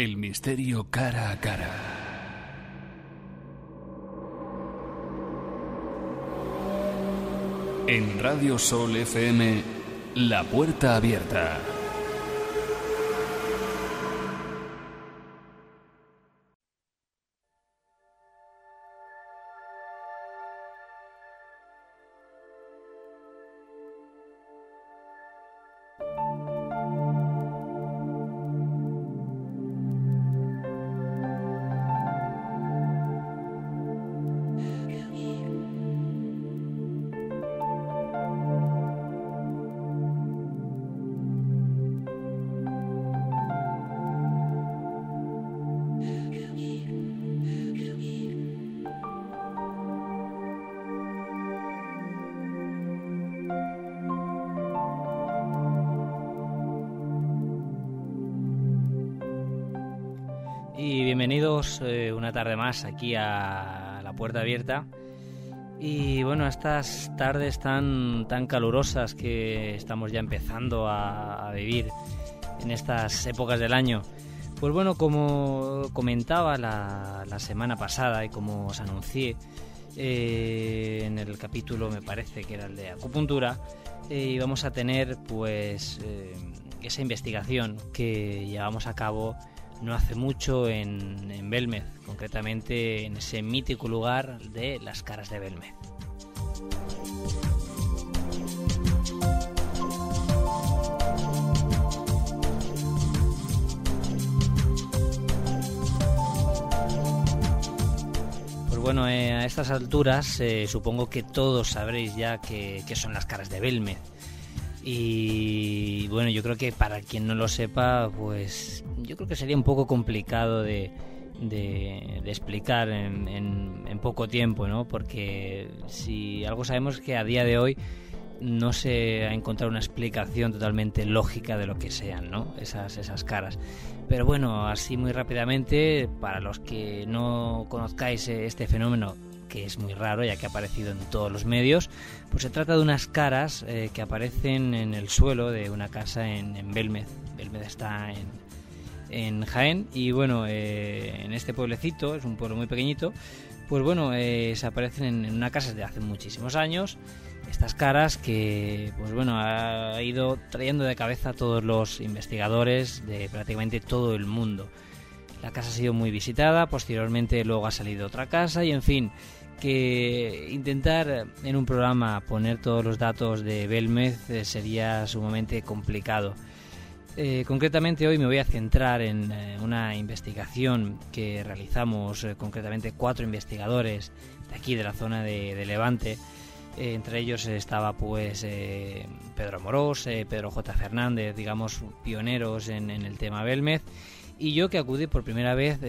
El misterio cara a cara. En Radio Sol FM, La Puerta Abierta. Tarde más aquí a la puerta abierta. Y bueno, estas tardes tan, tan calurosas que estamos ya empezando a, vivir en estas épocas del año. Pues bueno, como comentaba la, la semana pasada y como os anuncié eh, en el capítulo, me parece que era el de acupuntura, eh, íbamos a tener pues eh, esa investigación que llevamos a cabo no hace mucho en, en Belmez, concretamente en ese mítico lugar de las caras de Belmez. Pues bueno, eh, a estas alturas eh, supongo que todos sabréis ya que, que son las caras de Belmez y bueno, yo creo que para quien no lo sepa, pues yo creo que sería un poco complicado de, de, explicar en, en, poco tiempo, ¿no? Porque si algo sabemos es que a día de hoy no se ha encontrado una explicación totalmente lógica de lo que sean, ¿no? Esas, esas caras. Pero bueno, así muy rápidamente, para los que no conozcáis este fenómeno, que es muy raro ya que ha aparecido en todos los medios, pues se trata de unas caras eh, que aparecen en el suelo de una casa en, en Belmez. Belmez está en, en Jaén y bueno, eh, en este pueblecito, es un pueblo muy pequeñito, pues bueno, eh, se aparecen en, en, una casa desde hace muchísimos años. Estas caras que, pues bueno, ha ido trayendo de cabeza a todos los investigadores de prácticamente todo el mundo. La casa ha sido muy visitada, posteriormente luego ha salido otra casa y en fin, que intentar en un programa poner todos los datos de Belmez eh, sería sumamente complicado. Eh, concretamente hoy me voy a centrar en eh, una investigación que realizamos eh, concretamente cuatro investigadores de aquí de la zona de, Levante. Entre ellos estaba pues Pedro Amorós, Pedro J. Fernández, digamos pioneros en, en el tema Belmez y yo que acudí por primera vez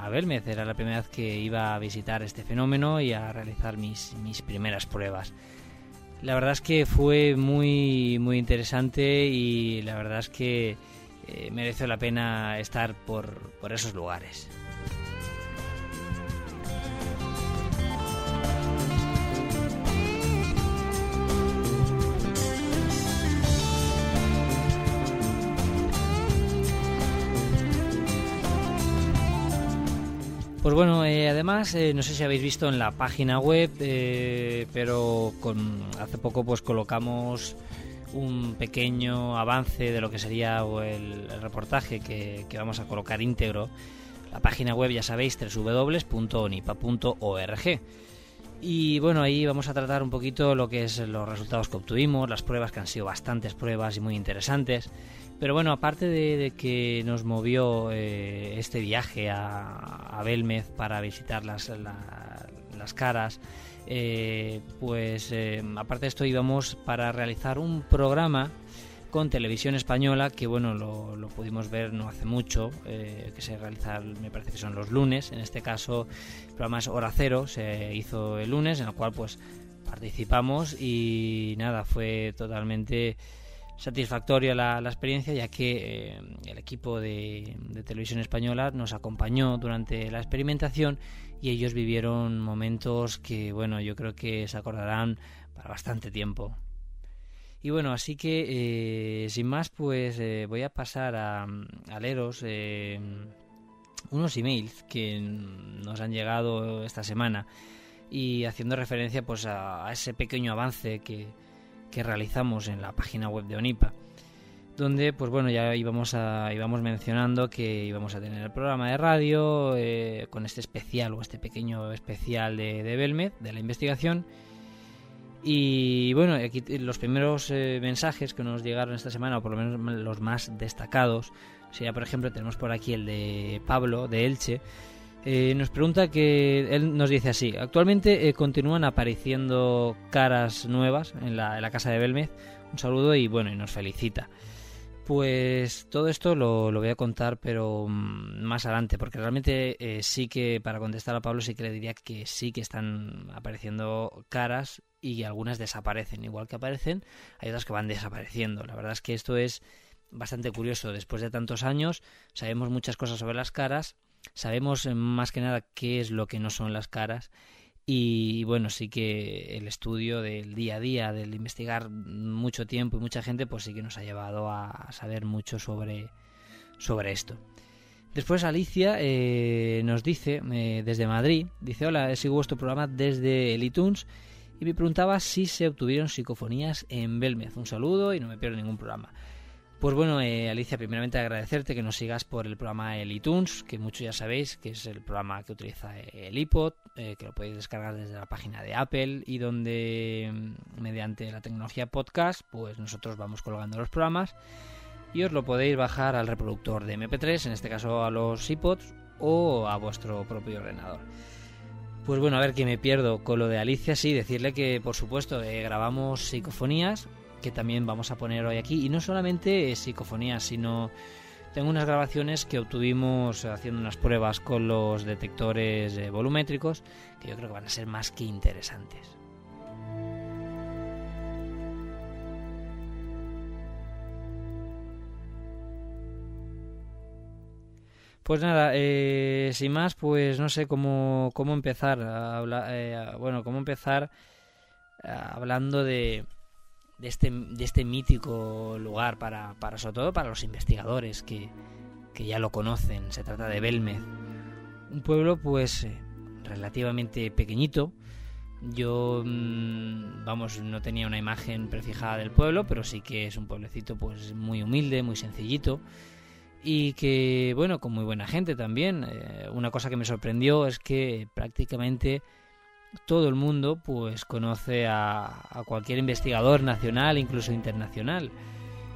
a Belmez, era la primera vez que iba a visitar este fenómeno y a realizar mis, mis primeras pruebas. La verdad es que fue muy, muy interesante y la verdad es que eh, merece la pena estar por, por esos lugares. Pues bueno, eh, además, eh, no sé si habéis visto en la página web, eh, pero con, hace poco pues colocamos un pequeño avance de lo que sería el, el reportaje que, que, vamos a colocar íntegro. La página web, ya sabéis, www.onipa.org. Y bueno, ahí vamos a tratar un poquito lo que es los resultados que obtuvimos, las pruebas, que han sido bastantes pruebas y muy interesantes. Pero bueno, aparte de, que nos movió eh, este viaje a, a, Belmez para visitar las, la, las caras, eh, pues eh, aparte de esto íbamos para realizar un programa con televisión española que bueno lo, pudimos ver no hace mucho eh, que se realiza me parece que son los lunes en este caso el programa es hora cero se hizo el lunes en el cual pues participamos y nada fue totalmente satisfactoria la, la experiencia ya que eh, el equipo de, televisión española nos acompañó durante la experimentación y ellos vivieron momentos que bueno yo creo que se acordarán para bastante tiempo Y bueno, así que sin más, pues voy a pasar a, leeros unos emails que nos han llegado esta semana. Y haciendo referencia pues a, ese pequeño avance que, que, realizamos en la página web de Onipa donde pues bueno ya íbamos a íbamos mencionando que íbamos a tener el programa de radio eh, con este especial o este pequeño especial de, de Belmed de la investigación y bueno aquí los primeros eh, mensajes que nos llegaron esta semana o por lo menos los más destacados sería por ejemplo tenemos por aquí el de Pablo de Elche eh, nos pregunta que él nos dice así: actualmente eh, continúan apareciendo caras nuevas en la, casa de Belmez. Un saludo y bueno, y nos felicita. Pues todo esto lo, voy a contar, pero mm, más adelante, porque realmente sí que, para contestar a Pablo, sí que le diría que sí que están apareciendo caras y algunas desaparecen. Igual que aparecen, hay otras que van desapareciendo. La verdad es que esto es bastante curioso. Después de tantos años, sabemos muchas cosas sobre las caras Sabemos eh, más que nada qué es lo que no son las caras y bueno, sí que el estudio del día a día, del investigar mucho tiempo y mucha gente, pues sí que nos ha llevado a saber mucho sobre, sobre esto. Después Alicia eh, nos dice eh, desde Madrid, dice hola, sigo vuestro programa desde el iTunes y me preguntaba si se obtuvieron psicofonías en Belmez. Un saludo y no me pierdo ningún programa. Pues bueno, eh, Alicia, primeramente agradecerte que nos sigas por el programa El iTunes, que muchos ya sabéis que es el programa que utiliza el iPod, eh, que lo podéis descargar desde la página de Apple y donde mm, mediante la tecnología podcast, pues nosotros vamos colgando los programas y os lo podéis bajar al reproductor de MP3, en este caso a los iPods o a vuestro propio ordenador. Pues bueno, a ver que me pierdo con lo de Alicia, sí, decirle que por supuesto eh, grabamos psicofonías que también vamos a poner hoy aquí. Y no solamente psicofonías, sino tengo unas grabaciones que obtuvimos haciendo unas pruebas con los detectores eh, volumétricos que yo creo que van a ser más que interesantes. Pues nada, eh, sin más, pues no sé cómo, cómo empezar a hablar, eh, bueno, cómo empezar hablando de, de este, de este mítico lugar para, para, sobre todo para los investigadores que, que ya lo conocen. Se trata de Belmez, un pueblo pues eh, relativamente pequeñito. Yo, mm, vamos, no tenía una imagen prefijada del pueblo, pero sí que es un pueblecito pues muy humilde, muy sencillito y que, bueno, con muy buena gente también. Eh, una cosa que me sorprendió es que prácticamente todo el mundo pues conoce a, cualquier investigador nacional, incluso internacional.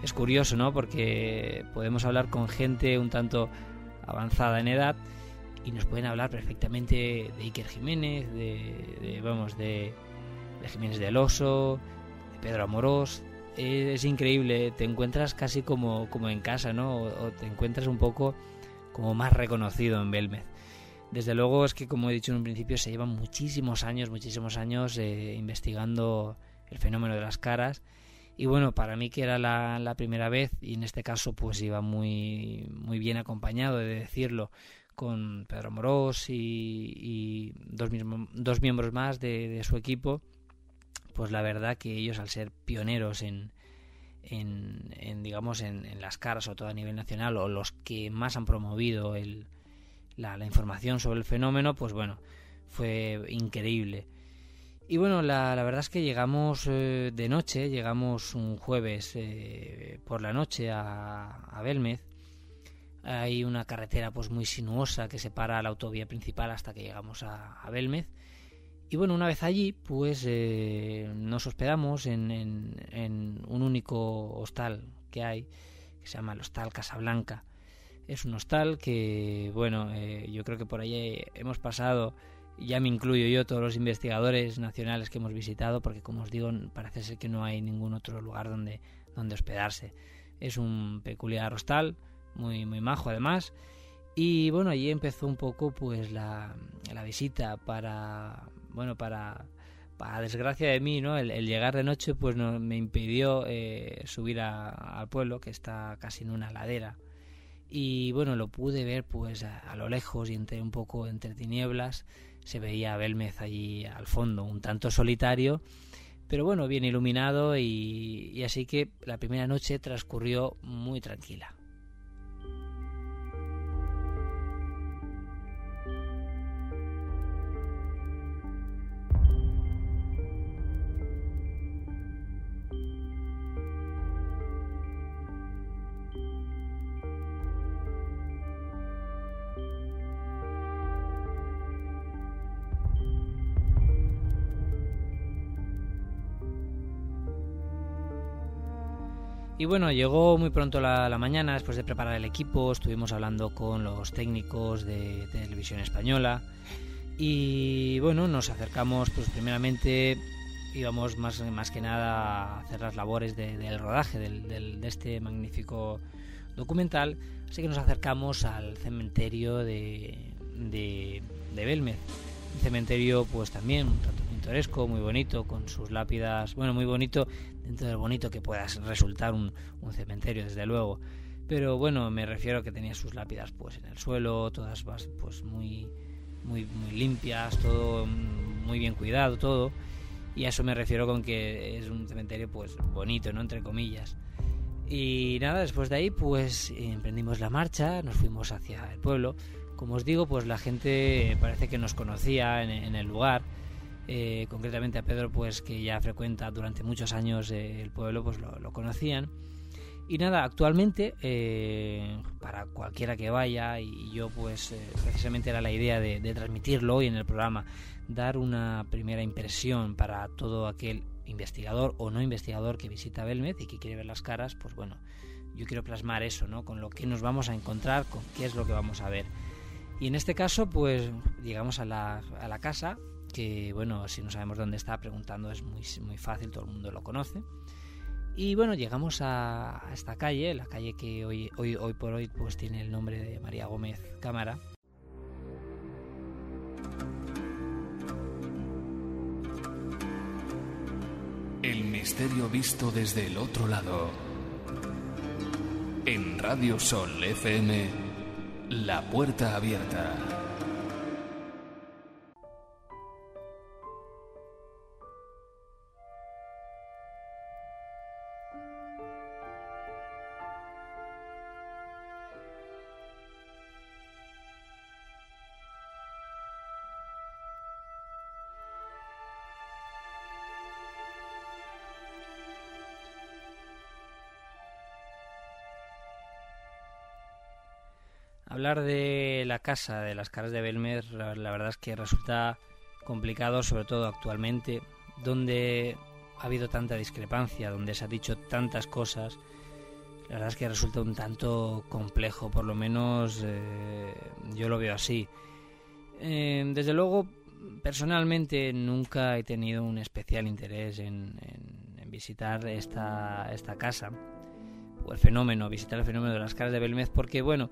Es curioso, ¿no? Porque podemos hablar con gente un tanto avanzada en edad y nos pueden hablar perfectamente de Iker Jiménez, de, vamos, de, Jiménez del Oso, de Pedro Amorós. Es, increíble, te encuentras casi como, como en casa, ¿no? O, te encuentras un poco como más reconocido en Belmez. Desde luego es que, como he dicho en un principio, se llevan muchísimos años, muchísimos años eh, investigando el fenómeno de las caras. Y bueno, para mí que era la, primera vez, y en este caso pues iba muy, muy bien acompañado, de decirlo, con Pedro Morós y, dos, dos, miembros más de, su equipo, pues la verdad que ellos al ser pioneros en, en, digamos en, en, las caras o todo a nivel nacional o los que más han promovido el, la, información sobre el fenómeno, pues bueno, fue increíble. Y bueno, la, verdad es que llegamos eh, de noche, llegamos un jueves eh, por la noche a, a, Belmez. Hay una carretera pues muy sinuosa que separa la autovía principal hasta que llegamos a, a Belmez. Y bueno, una vez allí, pues eh, nos hospedamos en, un único hostal que hay, que se llama el Hostal Casablanca es un hostal que, bueno, eh, yo creo que por ahí hemos pasado, ya me incluyo yo, todos los investigadores nacionales que hemos visitado, porque como os digo, parece ser que no hay ningún otro lugar donde, donde hospedarse. Es un peculiar hostal, muy, muy majo además. Y bueno, allí empezó un poco pues la, la visita para, bueno, para, para desgracia de mí, ¿no? El, llegar de noche pues no, me impidió eh, subir al pueblo, que está casi en una ladera y bueno, lo pude ver pues a, lo lejos y entre un poco entre tinieblas se veía a Belmez allí al fondo, un tanto solitario, pero bueno, bien iluminado y, y así que la primera noche transcurrió muy tranquila. Y bueno, llegó muy pronto la, mañana, después de preparar el equipo, estuvimos hablando con los técnicos de, televisión española y bueno, nos acercamos, pues primeramente íbamos más, más que nada a hacer las labores del rodaje de este magnífico documental, así que nos acercamos al cementerio de, de, de Belmez, un cementerio pues también un tanto pintoresco, muy bonito, con sus lápidas, bueno, muy bonito dentro bonito que pueda resultar un, cementerio, desde luego. Pero bueno, me refiero a que tenía sus lápidas pues en el suelo, todas pues muy, muy, limpias, todo muy bien cuidado, todo. Y a eso me refiero con que es un cementerio pues bonito, ¿no? Entre comillas. Y nada, después de ahí pues emprendimos la marcha, nos fuimos hacia el pueblo. Como os digo, pues la gente parece que nos conocía en el lugar eh, concretamente a Pedro, pues que ya frecuenta durante muchos años eh, el pueblo, pues lo, conocían. Y nada, actualmente, eh, para cualquiera que vaya, y yo pues precisamente era la idea de, transmitirlo hoy en el programa, dar una primera impresión para todo aquel investigador o no investigador que visita Belmez y que quiere ver las caras, pues bueno, yo quiero plasmar eso, ¿no? Con lo que nos vamos a encontrar, con qué es lo que vamos a ver. Y en este caso, pues llegamos a la, a la casa, que bueno, si no sabemos dónde está, preguntando es muy, muy fácil, todo el mundo lo conoce. Y bueno, llegamos a, esta calle, la calle que hoy, hoy, hoy por hoy pues tiene el nombre de María Gómez Cámara. El misterio visto desde el otro lado. En Radio Sol FM, La Puerta Abierta. Hablar de la casa, de las caras de Belmer, la, verdad es que resulta complicado, sobre todo actualmente, donde ha habido tanta discrepancia, donde se ha dicho tantas cosas. La verdad es que resulta un tanto complejo, por lo menos eh, yo lo veo así. Eh, desde luego, personalmente nunca he tenido un especial interés en, visitar esta, esta casa, o el fenómeno, visitar el fenómeno de las caras de Belmez, porque bueno,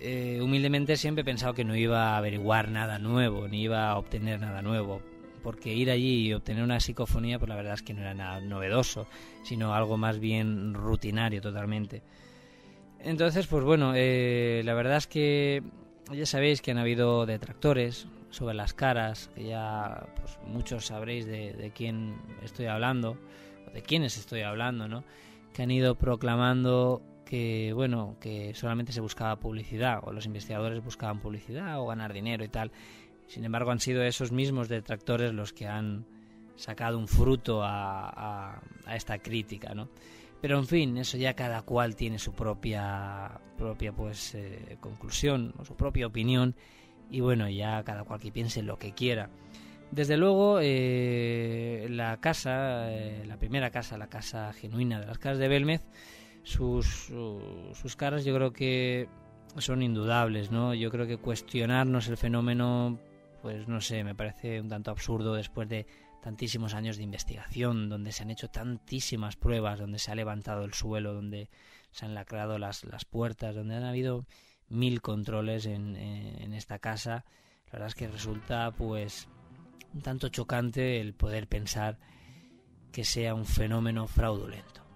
eh, humildemente siempre he pensado que no iba a averiguar nada nuevo, ni iba a obtener nada nuevo, porque ir allí y obtener una psicofonía, pues la verdad es que no era nada novedoso, sino algo más bien rutinario totalmente. Entonces, pues bueno, eh, la verdad es que ya sabéis que han habido detractores sobre las caras, que ya pues, muchos sabréis de, de quién estoy hablando, o de quiénes estoy hablando, ¿no? Que han ido proclamando que bueno que solamente se buscaba publicidad o los investigadores buscaban publicidad o ganar dinero y tal. Sin embargo han sido esos mismos detractores los que han sacado un fruto a, esta crítica no pero en fin eso ya cada cual tiene su propia propia pues eh, conclusión o su propia opinión y bueno ya cada cual que piense lo que quiera. Desde luego eh, la casa eh, la primera casa la casa genuina de las casas de Belmez sus, sus caras yo creo que son indudables, ¿no? Yo creo que cuestionarnos el fenómeno, pues no sé, me parece un tanto absurdo después de tantísimos años de investigación, donde se han hecho tantísimas pruebas, donde se ha levantado el suelo, donde se han lacrado las, las puertas, donde han habido mil controles en, en esta casa. La verdad es que resulta pues un tanto chocante el poder pensar que sea un fenómeno fraudulento.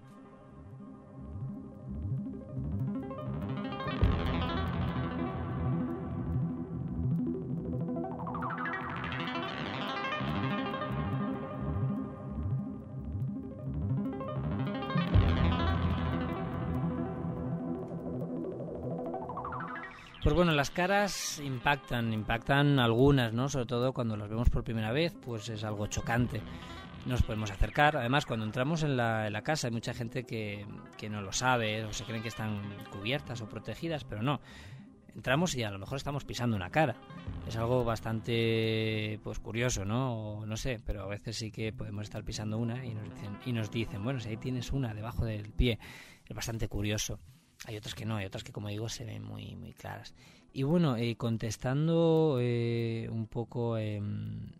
Pues bueno, las caras impactan, impactan algunas, ¿no? Sobre todo cuando las vemos por primera vez, pues es algo chocante. Nos podemos acercar. Además, cuando entramos en la, casa hay mucha gente que, que no lo sabe o se creen que están cubiertas o protegidas, pero no entramos y a lo mejor estamos pisando una cara. Es algo bastante pues curioso, ¿no? no sé, pero a veces sí que podemos estar pisando una y nos dicen, y nos dicen bueno, si ahí tienes una debajo del pie, es bastante curioso. Hay otras que no, hay otras que como digo se ven muy, muy claras. Y bueno, eh, contestando eh, un poco em,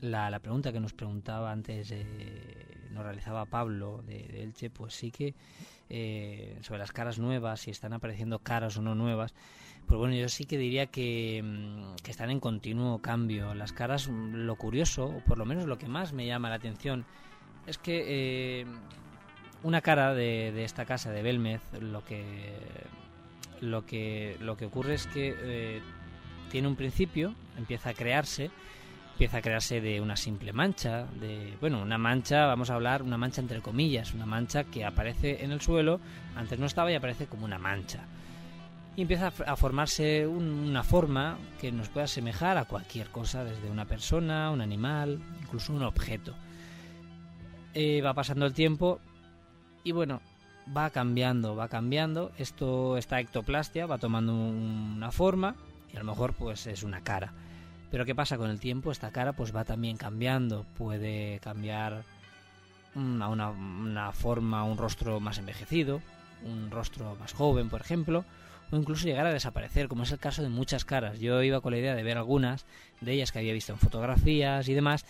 la, la, pregunta que nos preguntaba antes, eh, nos realizaba Pablo de, Elche, pues sí que sobre las caras nuevas, si están apareciendo caras o no nuevas, pues bueno, yo sí que diría que, mm, que, están en continuo cambio. Las caras, mm, lo curioso, o por lo menos lo que más me llama la atención, es que eh, una cara de, de, esta casa de Belmez, lo que, lo que, lo que ocurre es que eh, tiene un principio, empieza a crearse, empieza a crearse de una simple mancha, de, bueno, una mancha, vamos a hablar, una mancha entre comillas, una mancha que aparece en el suelo, antes no estaba y aparece como una mancha y empieza a formarse una forma que nos pueda asemejar a cualquier cosa, desde una persona, un animal, incluso un objeto. Eh, va pasando el tiempo y bueno, va cambiando, va cambiando. Esto, esta ectoplastia va tomando una forma y a lo mejor pues es una cara. Pero ¿qué pasa con el tiempo? Esta cara pues va también cambiando. Puede cambiar a una, una forma, un rostro más envejecido, un rostro más joven, por ejemplo, o incluso llegar a desaparecer, como es el caso de muchas caras. Yo iba con la idea de ver algunas de ellas que había visto en fotografías y demás,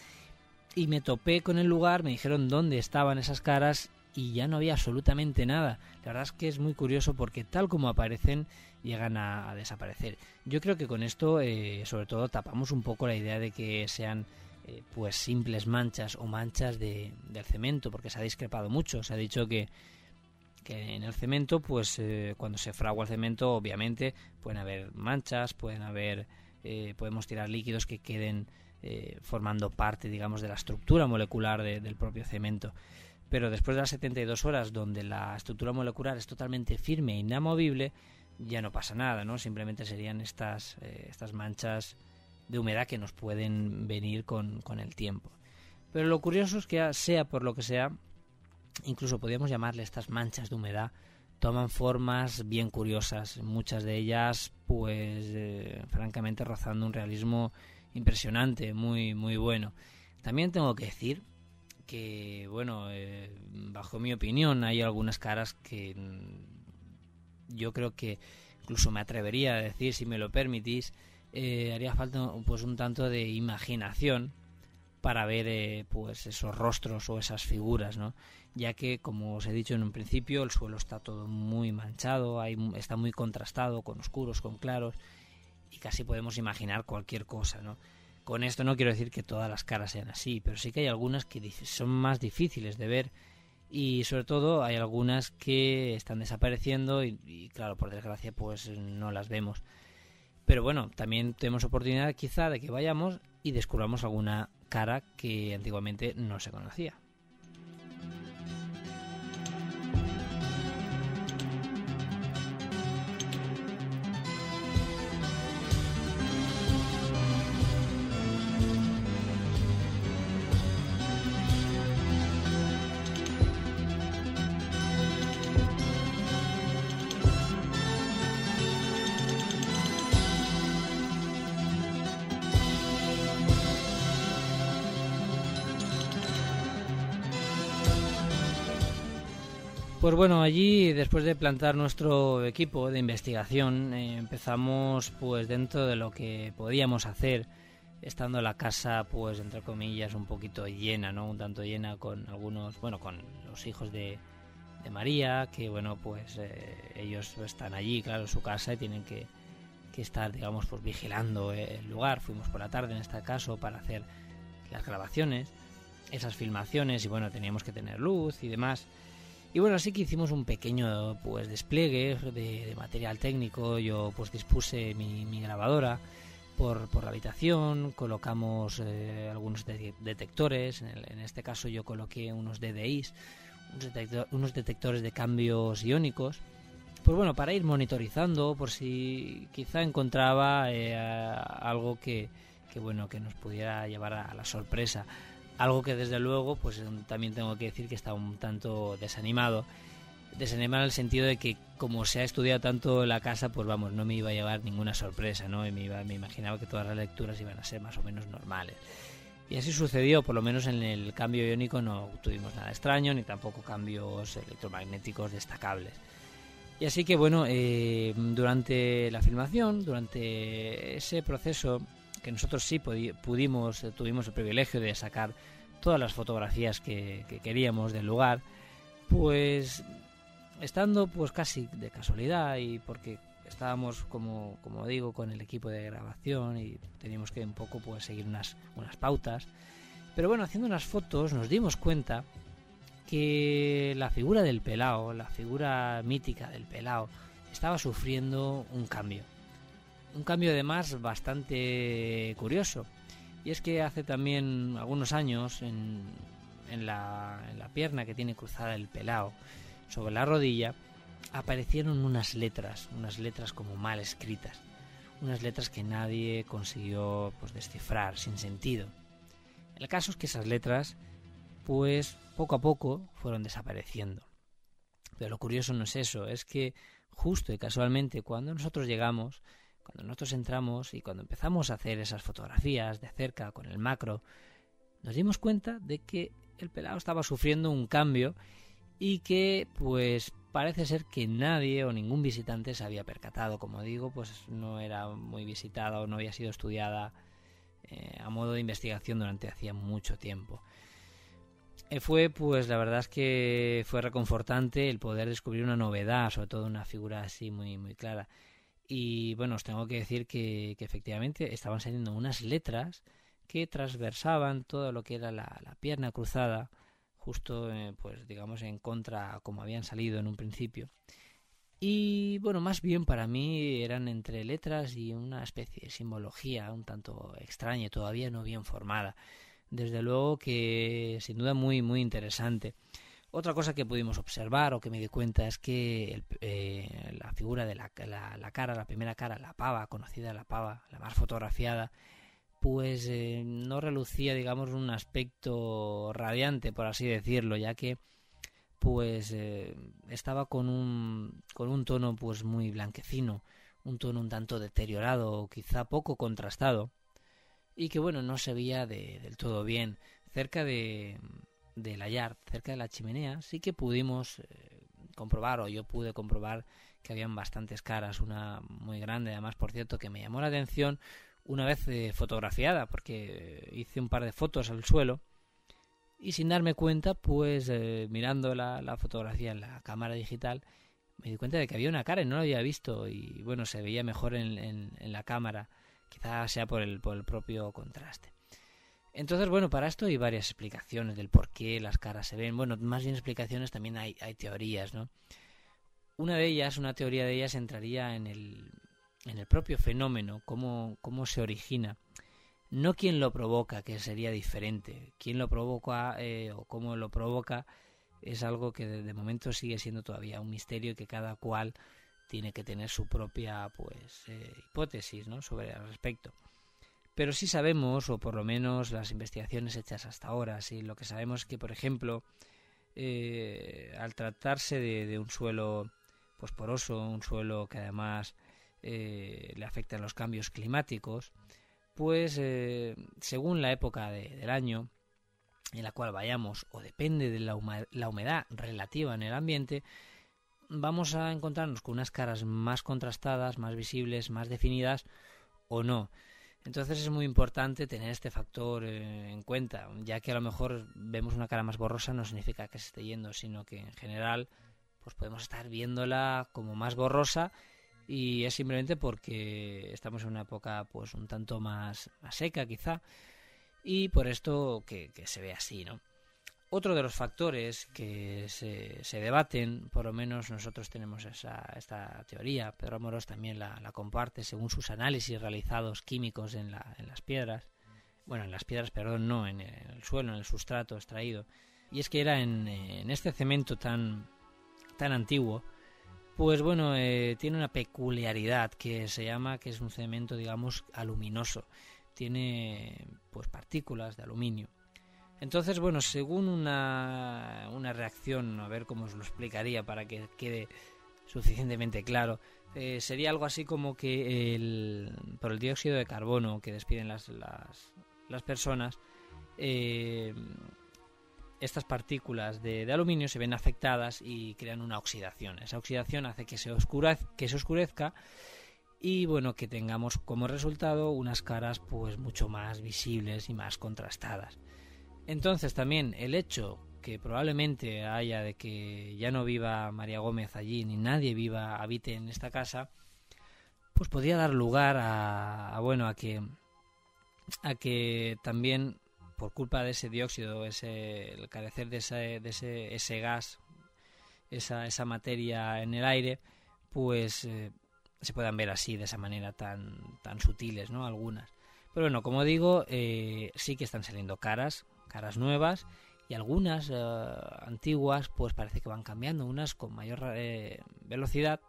y me topé con el lugar, me dijeron dónde estaban esas caras y ya no había absolutamente nada. La verdad es que es muy curioso porque tal como aparecen llegan a, desaparecer. Yo creo que con esto eh, sobre todo tapamos un poco la idea de que sean eh, pues simples manchas o manchas de, del cemento porque se ha discrepado mucho. Se ha dicho que que en el cemento, pues eh, cuando se fragua el cemento, obviamente pueden haber manchas, pueden haber, eh, podemos tirar líquidos que queden eh, formando parte, digamos, de la estructura molecular del propio cemento. Pero después de las 72 horas, donde la estructura molecular es totalmente firme e inamovible, ya no pasa nada, ¿no? Simplemente serían estas, estas manchas de humedad que nos pueden venir con, con el tiempo. Pero lo curioso es que sea por lo que sea, incluso podríamos llamarle estas manchas de humedad, toman formas bien curiosas, muchas de ellas pues eh, francamente rozando un realismo impresionante, muy muy bueno. También tengo que decir que bueno, eh, bajo mi opinión hay algunas caras que mm, yo creo que incluso me atrevería a decir, si me lo permitís, eh, haría falta pues un tanto de imaginación para ver eh, pues esos rostros o esas figuras, ¿no? Ya que, como os he dicho en un principio, el suelo está todo muy manchado, hay, está muy contrastado con oscuros, con claros, y casi podemos imaginar cualquier cosa, ¿no? Con esto no quiero decir que todas las caras sean así, pero sí que hay algunas que son más difíciles de ver y sobre todo hay algunas que están desapareciendo y, claro, por desgracia pues no las vemos. Pero bueno, también tenemos oportunidad quizá de que vayamos y descubramos alguna cara que antiguamente no se conocía. Pues bueno, allí después de plantar nuestro equipo de investigación eh, empezamos pues dentro de lo que podíamos hacer, estando la casa pues entre comillas un poquito llena, ¿no? Un tanto llena con algunos, bueno, con los hijos de, María, que bueno pues eh, ellos están allí, claro, en su casa y tienen que, que estar digamos pues vigilando el lugar. Fuimos por la tarde en este caso para hacer las grabaciones, esas filmaciones y bueno teníamos que tener luz y demás. Y bueno, así que hicimos un pequeño pues despliegue de, material técnico. Yo pues dispuse mi, grabadora por, por, la habitación, colocamos eh, algunos detectores. En, este caso yo coloqué unos DDIs, unos, detectores de cambios iónicos pues bueno, para ir monitorizando por si quizá encontraba eh, algo que, que, bueno, que nos pudiera llevar a la sorpresa. Algo que desde luego, pues también tengo que decir que está un tanto desanimado. Desanimado en el sentido de que como se ha estudiado tanto la casa, pues vamos, no me iba a llevar ninguna sorpresa, ¿no? me, iba, me imaginaba que todas las lecturas iban a ser más o menos normales. Y así sucedió, por lo menos en el cambio iónico no tuvimos nada extraño, ni tampoco cambios electromagnéticos destacables. Y así que bueno, eh, durante la filmación, durante ese proceso, que nosotros sí pudimos, eh, tuvimos el privilegio de sacar todas las fotografías que, queríamos del lugar, pues estando pues casi de casualidad y porque estábamos como, como digo con el equipo de grabación y teníamos que un poco pues seguir unas, unas pautas pero bueno haciendo unas fotos nos dimos cuenta que la figura del pelao la figura mítica del pelao estaba sufriendo un cambio un cambio además bastante curioso. Y es que hace también algunos años en, en, la, en la pierna que tiene cruzada el pelao, sobre la rodilla, aparecieron unas letras, unas letras como mal escritas, unas letras que nadie consiguió pues descifrar, sin sentido. El caso es que esas letras, pues poco a poco fueron desapareciendo. Pero lo curioso no es eso, es que justo y casualmente cuando nosotros llegamos, cuando nosotros entramos y cuando empezamos a hacer esas fotografías de cerca con el macro, nos dimos cuenta de que el pelado estaba sufriendo un cambio y que pues parece ser que nadie o ningún visitante se había percatado. Como digo, pues no era muy visitada o no había sido estudiada eh, a modo de investigación durante hacía mucho tiempo. Eh, fue, pues la verdad es que fue reconfortante el poder descubrir una novedad, sobre todo una figura así muy, muy clara. Y bueno, os tengo que decir que, efectivamente estaban saliendo unas letras que transversaban todo lo que era la, pierna cruzada, justo eh, pues digamos en contra como habían salido en un principio. Y bueno, más bien para mí eran entre letras y una especie de simbología un tanto extraña, todavía no bien formada. Desde luego que sin duda muy muy interesante. Otra cosa que pudimos observar o que me di cuenta es que eh, la figura de la, cara, la primera cara, la pava, conocida la pava, la más fotografiada, pues eh, no relucía, digamos, un aspecto radiante, por así decirlo, ya que pues eh, estaba con un, con un tono pues muy blanquecino, un tono un tanto deteriorado, quizá poco contrastado, y que bueno, no se veía del todo bien. Cerca de, de la yard, cerca de la chimenea, sí que pudimos eh, comprobar, o yo pude comprobar, que habían bastantes caras, una muy grande, además, por cierto, que me llamó la atención una vez eh, fotografiada, porque hice un par de fotos al suelo, y sin darme cuenta, pues eh, mirando la, la, fotografía en la cámara digital, me di cuenta de que había una cara y no la había visto, y bueno, se veía mejor en, en, en la cámara, quizás sea por el, por el propio contraste. Entonces, bueno, para esto hay varias explicaciones del por qué las caras se ven. Bueno, más bien explicaciones, también hay, teorías, ¿no? Una de ellas, una teoría de ellas, entraría en el, en el propio fenómeno, cómo, cómo se origina. No quién lo provoca, que sería diferente. Quién lo provoca eh, o cómo lo provoca es algo que de, momento sigue siendo todavía un misterio y que cada cual tiene que tener su propia pues eh, hipótesis ¿no? sobre el respecto. Pero sí sabemos, o por lo menos las investigaciones hechas hasta ahora, sí, lo que sabemos es que, por ejemplo, eh, al tratarse de, un suelo pues poroso, un suelo que además eh, le afectan los cambios climáticos, pues eh, según la época del año en la cual vayamos, o depende de la humedad relativa en el ambiente, vamos a encontrarnos con unas caras más contrastadas, más visibles, más definidas o no. Entonces es muy importante tener este factor eh, en cuenta, ya que a lo mejor vemos una cara más borrosa no significa que se esté yendo, sino que en general pues podemos estar viéndola como más borrosa y es simplemente porque estamos en una época pues un tanto más, seca quizá y por esto que se ve así, ¿no? Otro de los factores que se, se, debaten, por lo menos nosotros tenemos esa, esta teoría, Pedro Moros también la, comparte según sus análisis realizados químicos en, la, en, las piedras, bueno, en las piedras, perdón, no, en el suelo, en el sustrato extraído, y es que era en, en este cemento tan, tan antiguo, Pues bueno, eh, tiene una peculiaridad que se llama que es un cemento, digamos, aluminoso. Tiene pues partículas de aluminio. Entonces, bueno, según una, una reacción, a ver cómo os lo explicaría para que quede suficientemente claro, eh, sería algo así como que el, por el dióxido de carbono que despiden las, las, las personas, eh, estas partículas de, aluminio se ven afectadas y crean una oxidación. Esa oxidación hace que se, que se oscurezca y bueno, que tengamos como resultado unas caras pues mucho más visibles y más contrastadas. Entonces también el hecho que probablemente haya de que ya no viva María Gómez allí ni nadie viva habite en esta casa, pues podría dar lugar a, a bueno a que a que también por culpa de ese dióxido, ese, el carecer de ese, de ese, ese gas, esa, esa materia en el aire, pues eh, se puedan ver así, de esa manera tan, tan sutiles, ¿no? Algunas. Pero bueno, como digo, eh, sí que están saliendo caras, caras nuevas, y algunas eh, antiguas, pues parece que van cambiando, unas con mayor velocidad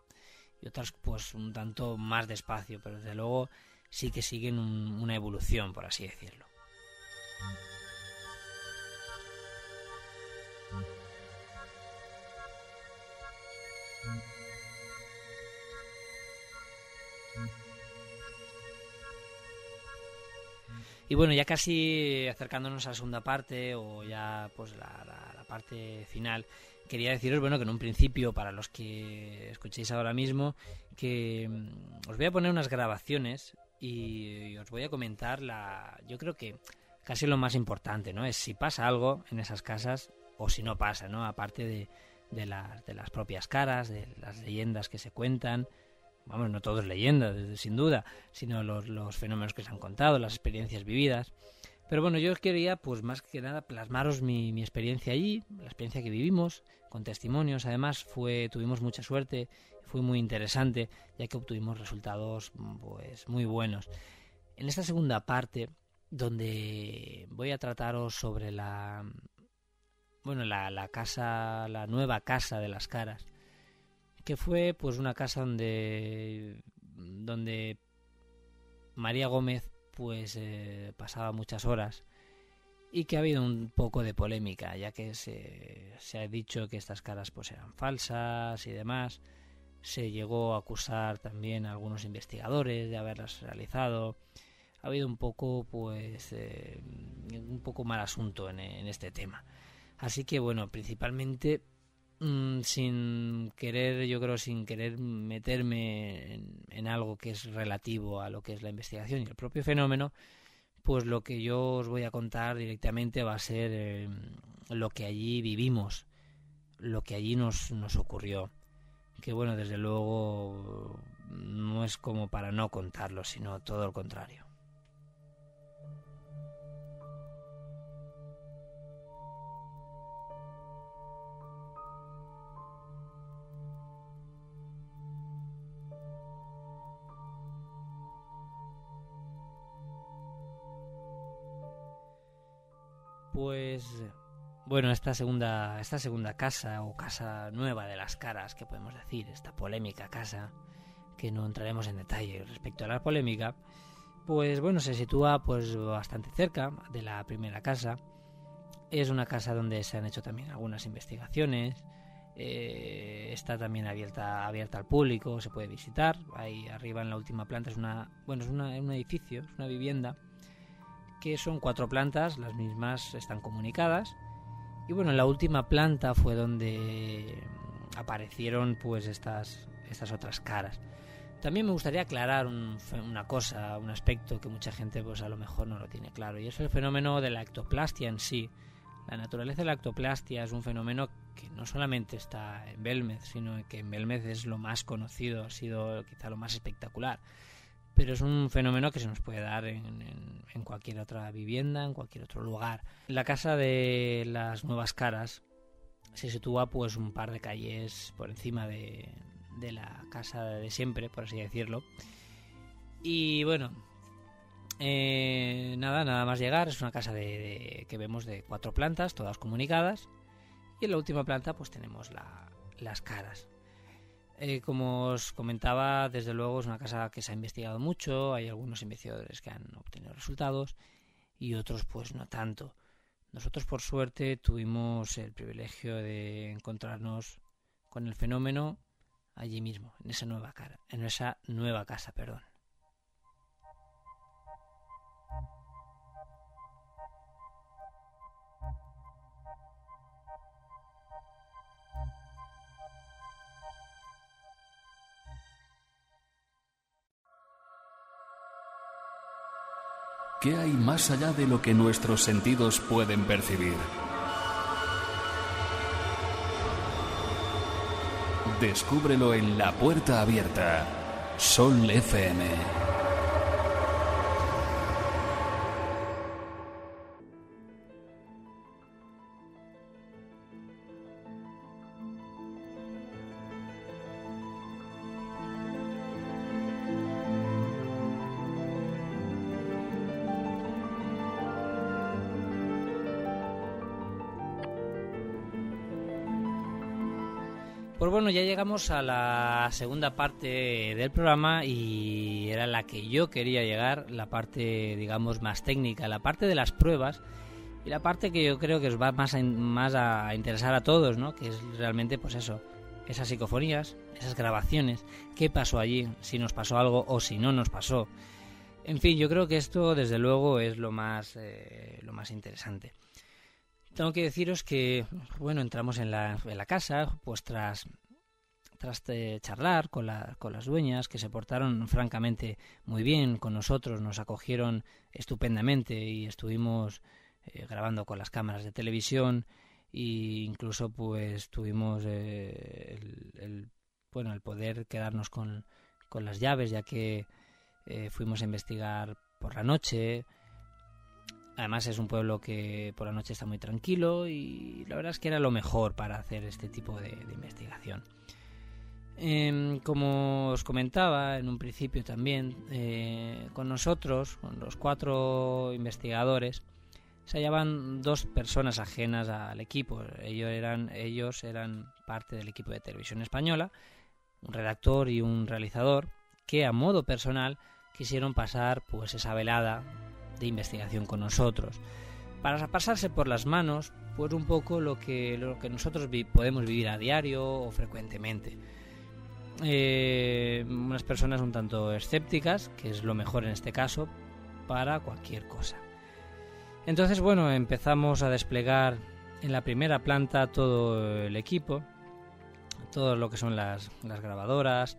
y otras pues un tanto más despacio, pero desde luego sí que siguen una evolución, por así decirlo. Y bueno, ya casi acercándonos a la segunda parte o ya pues la, la, parte final, quería deciros bueno que en un principio para los que escuchéis ahora mismo que mm, os voy a poner unas grabaciones y os voy a comentar la yo creo que casi lo más importante, ¿no? Es si pasa algo en esas casas o si no pasa, ¿no? Aparte de, de, de las propias caras, de las leyendas que se cuentan, vamos, no todo es leyenda, sin duda, sino los, los, fenómenos que se han contado, las experiencias vividas. Pero bueno, yo quería, pues más que nada, plasmaros mi, mi, experiencia allí, la experiencia que vivimos, con testimonios. Además, fue, tuvimos mucha suerte, fue muy interesante, ya que obtuvimos resultados, pues, muy buenos. En esta segunda parte donde voy a trataros sobre la bueno la, la, casa la nueva casa de las caras que fue pues una casa donde donde María Gómez pues eh, pasaba muchas horas y que ha habido un poco de polémica ya que se, se ha dicho que estas caras pues eran falsas y demás se llegó a acusar también a algunos investigadores de haberlas realizado ha habido un poco, pues, eh, un poco mal asunto en, este tema. Así que, bueno, principalmente mm, sin querer, yo creo, sin querer meterme en, algo que es relativo a lo que es la investigación y el propio fenómeno, pues lo que yo os voy a contar directamente va a ser eh, lo que allí vivimos, lo que allí nos, nos ocurrió. Que bueno, desde luego no es como para no contarlo, sino todo lo contrario. Pues bueno, esta segunda, esta segunda casa o casa nueva de las caras, que podemos decir, esta polémica casa, que no entraremos en detalle respecto a la polémica, pues bueno, se sitúa pues bastante cerca de la primera casa. Es una casa donde se han hecho también algunas investigaciones. Eh, está también abierta, abierta al público, se puede visitar. Ahí arriba en la última planta es una, bueno, es una, un edificio, es una vivienda que son cuatro plantas, las mismas están comunicadas. Y bueno, en la última planta fue donde aparecieron pues estas, estas otras caras. También me gustaría aclarar una cosa, un aspecto que mucha gente pues a lo mejor no lo tiene claro, y es el fenómeno de la ectoplastia en sí. La naturaleza de la ectoplastia es un fenómeno que no solamente está en Belmez, sino que en Belmez es lo más conocido, ha sido quizá lo más espectacular pero es un fenómeno que se nos puede dar en, cualquier otra vivienda, en cualquier otro lugar. La casa de las nuevas caras se sitúa pues un par de calles por encima de, la casa de siempre, por así decirlo. Y bueno, eh, nada, nada más llegar, es una casa de, que vemos de cuatro plantas, todas comunicadas. Y en la última planta pues tenemos las caras. Eh, como os comentaba, desde luego es una casa que se ha investigado mucho, hay algunos investigadores que han obtenido resultados y otros pues no tanto. Nosotros por suerte tuvimos el privilegio de encontrarnos con el fenómeno allí mismo, en esa nueva cara, en esa nueva casa, perdón. ¿Qué hay más allá de lo que nuestros sentidos pueden percibir? Descúbrelo en La Puerta Abierta, Sol FM. Llegamos a la segunda parte del programa y era la que yo quería llegar, la parte, digamos, más técnica, la parte de las pruebas y la parte que yo creo que os va más a, más a interesar a todos, ¿no? Que es realmente, pues eso, esas psicofonías, esas grabaciones, qué pasó allí, si nos pasó algo o si no nos pasó. En fin, yo creo que esto, desde luego, es lo más, eh, lo más interesante. Tengo que deciros que, bueno, entramos en la, en la casa, pues tras, tras charlar con, la, con las dueñas, que se portaron francamente muy bien con nosotros, nos acogieron estupendamente y estuvimos eh, grabando con las cámaras de televisión e incluso pues tuvimos eh, el, bueno el poder quedarnos con, con las llaves ya que eh, fuimos a investigar por la noche Además es un pueblo que por la noche está muy tranquilo y la verdad es que era lo mejor para hacer este tipo de, investigación. Em, como os comentaba en un principio también, eh, con nosotros, con los cuatro investigadores, se hallaban dos personas ajenas al equipo. Ellos eran, ellos eran parte del equipo de televisión española, un redactor y un realizador, que a modo personal quisieron pasar pues esa velada de investigación con nosotros, para pasarse por las manos pues un poco lo que, lo que nosotros podemos vivir a diario o frecuentemente. Eh, unas personas un tanto escépticas, que es lo mejor en este caso, para cualquier cosa. Entonces, bueno, empezamos a desplegar en la primera planta todo el equipo, todo lo que son las, las grabadoras,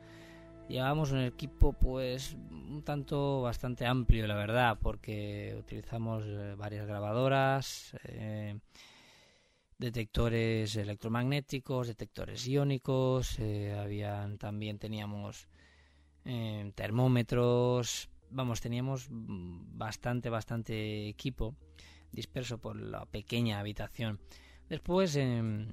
Llevamos un equipo pues un tanto bastante amplio, la verdad, porque utilizamos eh, varias grabadoras, eh, detectores electromagnéticos, detectores iónicos, eh, habían también teníamos termómetros, vamos, teníamos bastante, bastante equipo disperso por la pequeña habitación. Después, en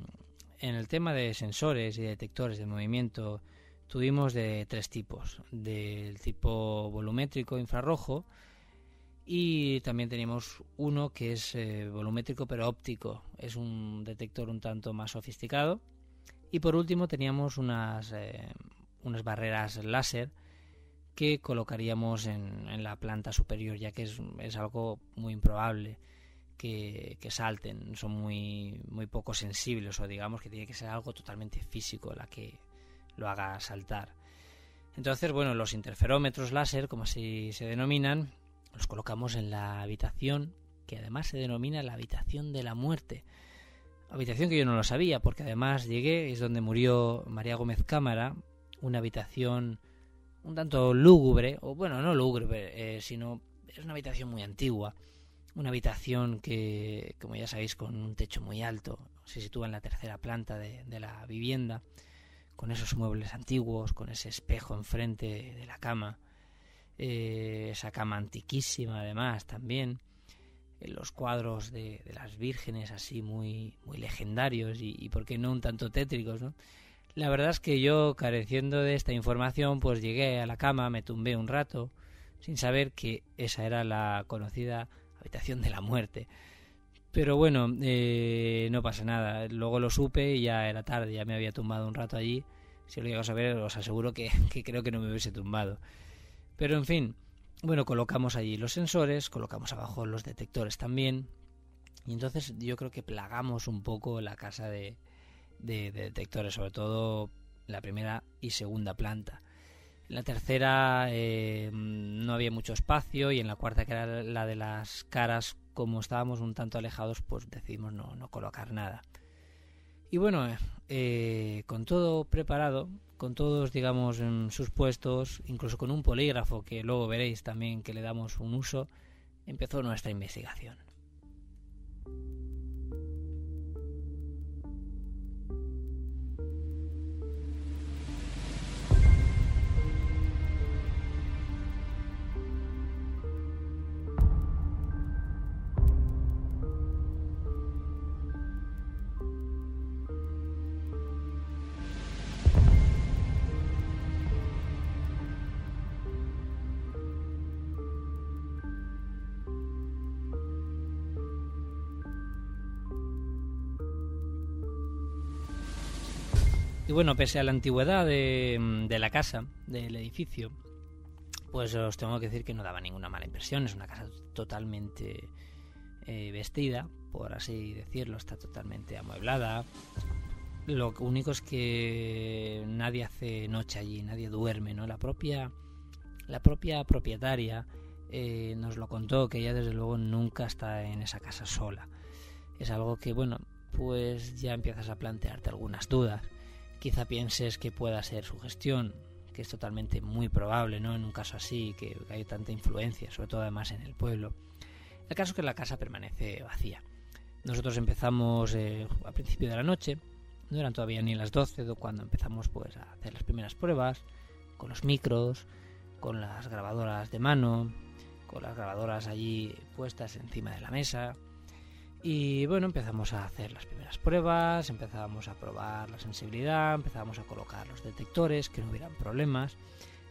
el tema de sensores y detectores de movimiento, tuvimos de tres tipos, del tipo volumétrico infrarrojo y también teníamos uno que es eh, volumétrico pero óptico, es un detector un tanto más sofisticado. Y por último teníamos unas, eh, unas barreras láser que colocaríamos en, en, la planta superior ya que es, es algo muy improbable que, que, salten, son muy, muy poco sensibles o digamos que tiene que ser algo totalmente físico la que, lo haga saltar. Entonces, bueno, los interferómetros láser, como así se denominan, los colocamos en la habitación, que además se denomina la habitación de la muerte. Habitación que yo no lo sabía, porque además llegué, es donde murió María Gómez Cámara, una habitación un tanto lúgubre, o bueno, no lúgubre, eh, sino es una habitación muy antigua, una habitación que, como ya sabéis, con un techo muy alto, se sitúa en la tercera planta de la vivienda con esos muebles antiguos, con ese espejo enfrente de la cama, eh, esa cama antiquísima además también, en los cuadros de, las vírgenes así muy, muy legendarios y, y, por qué no un tanto tétricos, ¿no? La verdad es que yo, careciendo de esta información, pues llegué a la cama, me tumbé un rato, sin saber que esa era la conocida habitación de la muerte. Pero bueno, eh, no pasa nada. Luego lo supe y ya era tarde, ya me había tumbado un rato allí. Si lo llegas a ver, os aseguro que, que creo que no me hubiese tumbado. Pero en fin, bueno, colocamos allí los sensores, colocamos abajo los detectores también. Y entonces yo creo que plagamos un poco la casa de, de, detectores, sobre todo la primera y segunda planta. En la tercera eh, no había mucho espacio y en la cuarta, que era la de las caras, como estábamos un tanto alejados, pues decidimos no, no colocar nada. Y bueno, eh, con todo preparado, con todos, digamos, en sus puestos, incluso con un polígrafo que luego veréis también que le damos un uso, empezó nuestra investigación. Bueno, pese a la antigüedad de, la casa, del edificio, pues os tengo que decir que no daba ninguna mala impresión. Es una casa totalmente eh, vestida, por así decirlo, está totalmente amueblada. Lo único es que nadie hace noche allí, nadie duerme, ¿no? La propia, la propia propietaria eh, nos lo contó, que ella desde luego nunca está en esa casa sola. Es algo que, bueno, pues ya empiezas a plantearte algunas dudas. Quizá pienses que pueda ser su gestión, que es totalmente muy probable, ¿no? En un caso así, que hay tanta influencia, sobre todo además en el pueblo. El caso es que la casa permanece vacía. Nosotros empezamos eh, a principio de la noche, no eran todavía ni las 12 cuando empezamos pues a hacer las primeras pruebas con los micros, con las grabadoras de mano, con las grabadoras allí puestas encima de la mesa, y bueno, empezamos a hacer las primeras pruebas, empezábamos a probar la sensibilidad, empezábamos a colocar los detectores, que no hubieran problemas,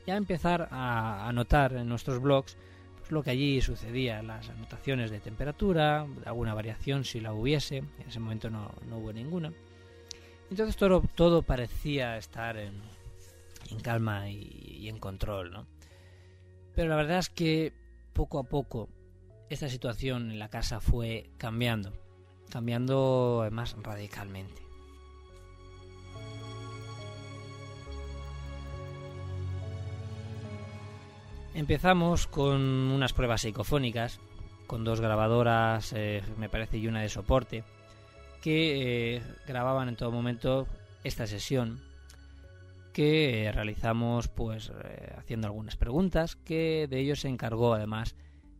y a empezar a anotar en nuestros blogs pues, lo que allí sucedía, las anotaciones de temperatura, alguna variación si la hubiese, en ese momento no, hubo ninguna. Entonces todo, todo parecía estar en, calma y, y en control, ¿no? Pero la verdad es que poco a poco esta situación en la casa fue cambiando, cambiando más radicalmente. Empezamos con unas pruebas psicofónicas, con dos grabadoras, eh, me parece, y una de soporte, que eh, grababan en todo momento esta sesión que eh, realizamos pues haciendo algunas preguntas que de ello se encargó además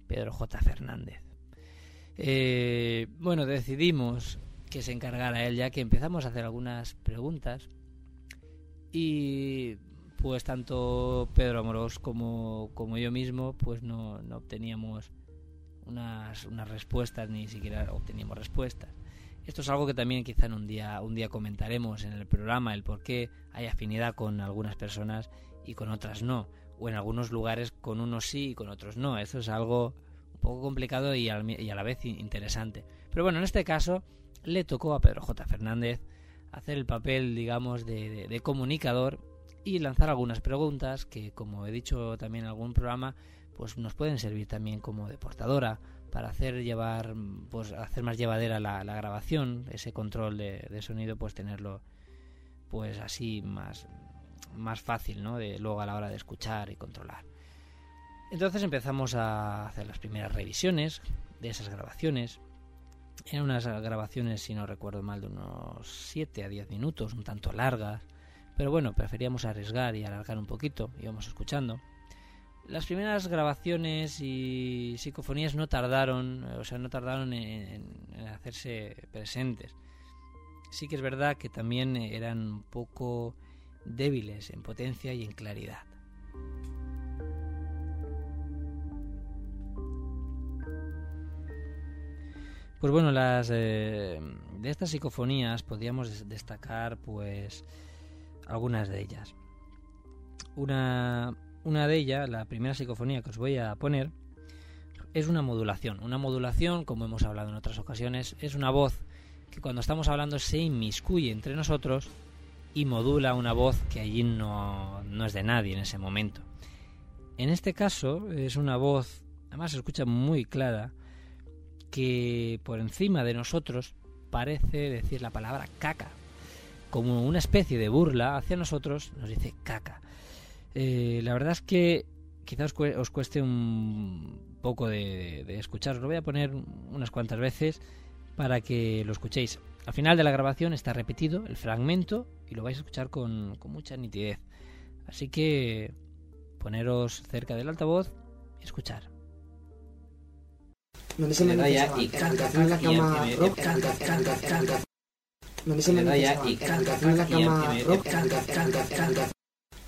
Pedro J. Fernández. Eh, bueno, decidimos que se encargara él ya que empezamos a hacer algunas preguntas y pues tanto Pedro Amorós como, yo mismo pues no, no obteníamos unas, unas, respuestas ni siquiera obteníamos respuestas. Esto es algo que también quizá en un día, un día comentaremos en el programa, el por qué hay afinidad con algunas personas y con otras no o en algunos lugares con unos sí y con otros no. Eso es algo un poco complicado y, a la vez interesante. Pero bueno, en este caso le tocó a Pedro J. Fernández hacer el papel, digamos, de, comunicador y lanzar algunas preguntas que, como he dicho también en algún programa, pues nos pueden servir también como de portadora para hacer llevar, pues hacer más llevadera la, grabación, ese control de, de, sonido, pues tenerlo, pues así más más fácil, ¿no? De luego a la hora de escuchar y controlar. Entonces empezamos a hacer las primeras revisiones de esas grabaciones. Eran unas grabaciones, si no recuerdo mal, de unos 7 a 10 minutos, un tanto largas. Pero bueno, preferíamos arriesgar y alargar un poquito, íbamos escuchando. Las primeras grabaciones y psicofonías no tardaron, o sea, no tardaron en hacerse presentes. Sí que es verdad que también eran un poco débiles en potencia y en claridad. Pues bueno, las eh, de estas psicofonías podríamos destacar pues algunas de ellas. Una, una de ellas, la primera psicofonía que os voy a poner, es una modulación. Una modulación, como hemos hablado en otras ocasiones, es una voz que cuando estamos hablando se inmiscuye entre nosotros y modula una voz que allí no, no es de nadie en ese momento. En este caso es una voz, además se escucha muy clara, que por encima de nosotros parece decir la palabra caca. Como una especie de burla hacia nosotros, nos dice caca. Eh, la verdad es que quizás os cueste un poco de, de escuchar. Os lo voy a poner unas cuantas veces para que lo escuchéis. Al final de la grabación está repetido el fragmento y lo vais a escuchar con, con mucha nitidez. Así que poneros cerca del altavoz y escuchar. Donde se me vaya y canta en la cama rock canta canta canta donde se me vaya y canta en la cama rock canta canta canta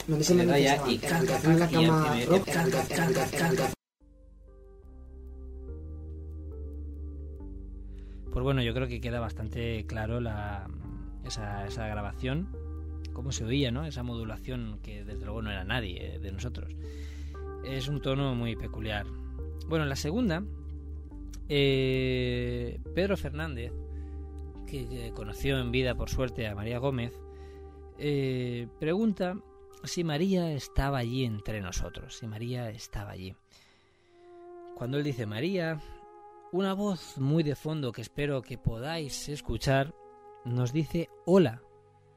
donde se me vaya y canta en la cama Pues bueno, yo creo que queda bastante claro la, esa, grabación, cómo se oía, ¿no? Esa modulación que desde luego no era nadie de nosotros. Es un tono muy peculiar. Bueno, la segunda eh, Pedro Fernández, que, conoció en vida por suerte a María Gómez, eh, pregunta si María estaba allí entre nosotros, si María estaba allí. Cuando él dice María, una voz muy de fondo que espero que podáis escuchar nos dice hola.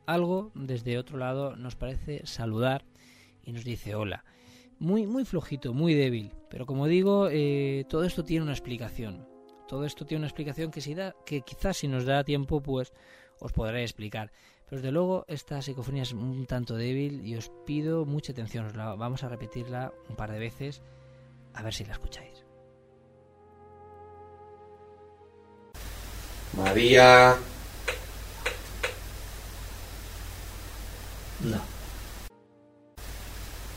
Algo desde otro lado nos parece saludar y nos dice hola muy, muy flojito, muy débil. Pero como digo, eh, todo esto tiene una explicación. Todo esto tiene una explicación que, si da, que quizás si nos da tiempo, pues os podré explicar. Pero desde luego esta psicofonía es un tanto débil y os pido mucha atención. Os la, vamos a repetirla un par de veces a ver si la escucháis. María. no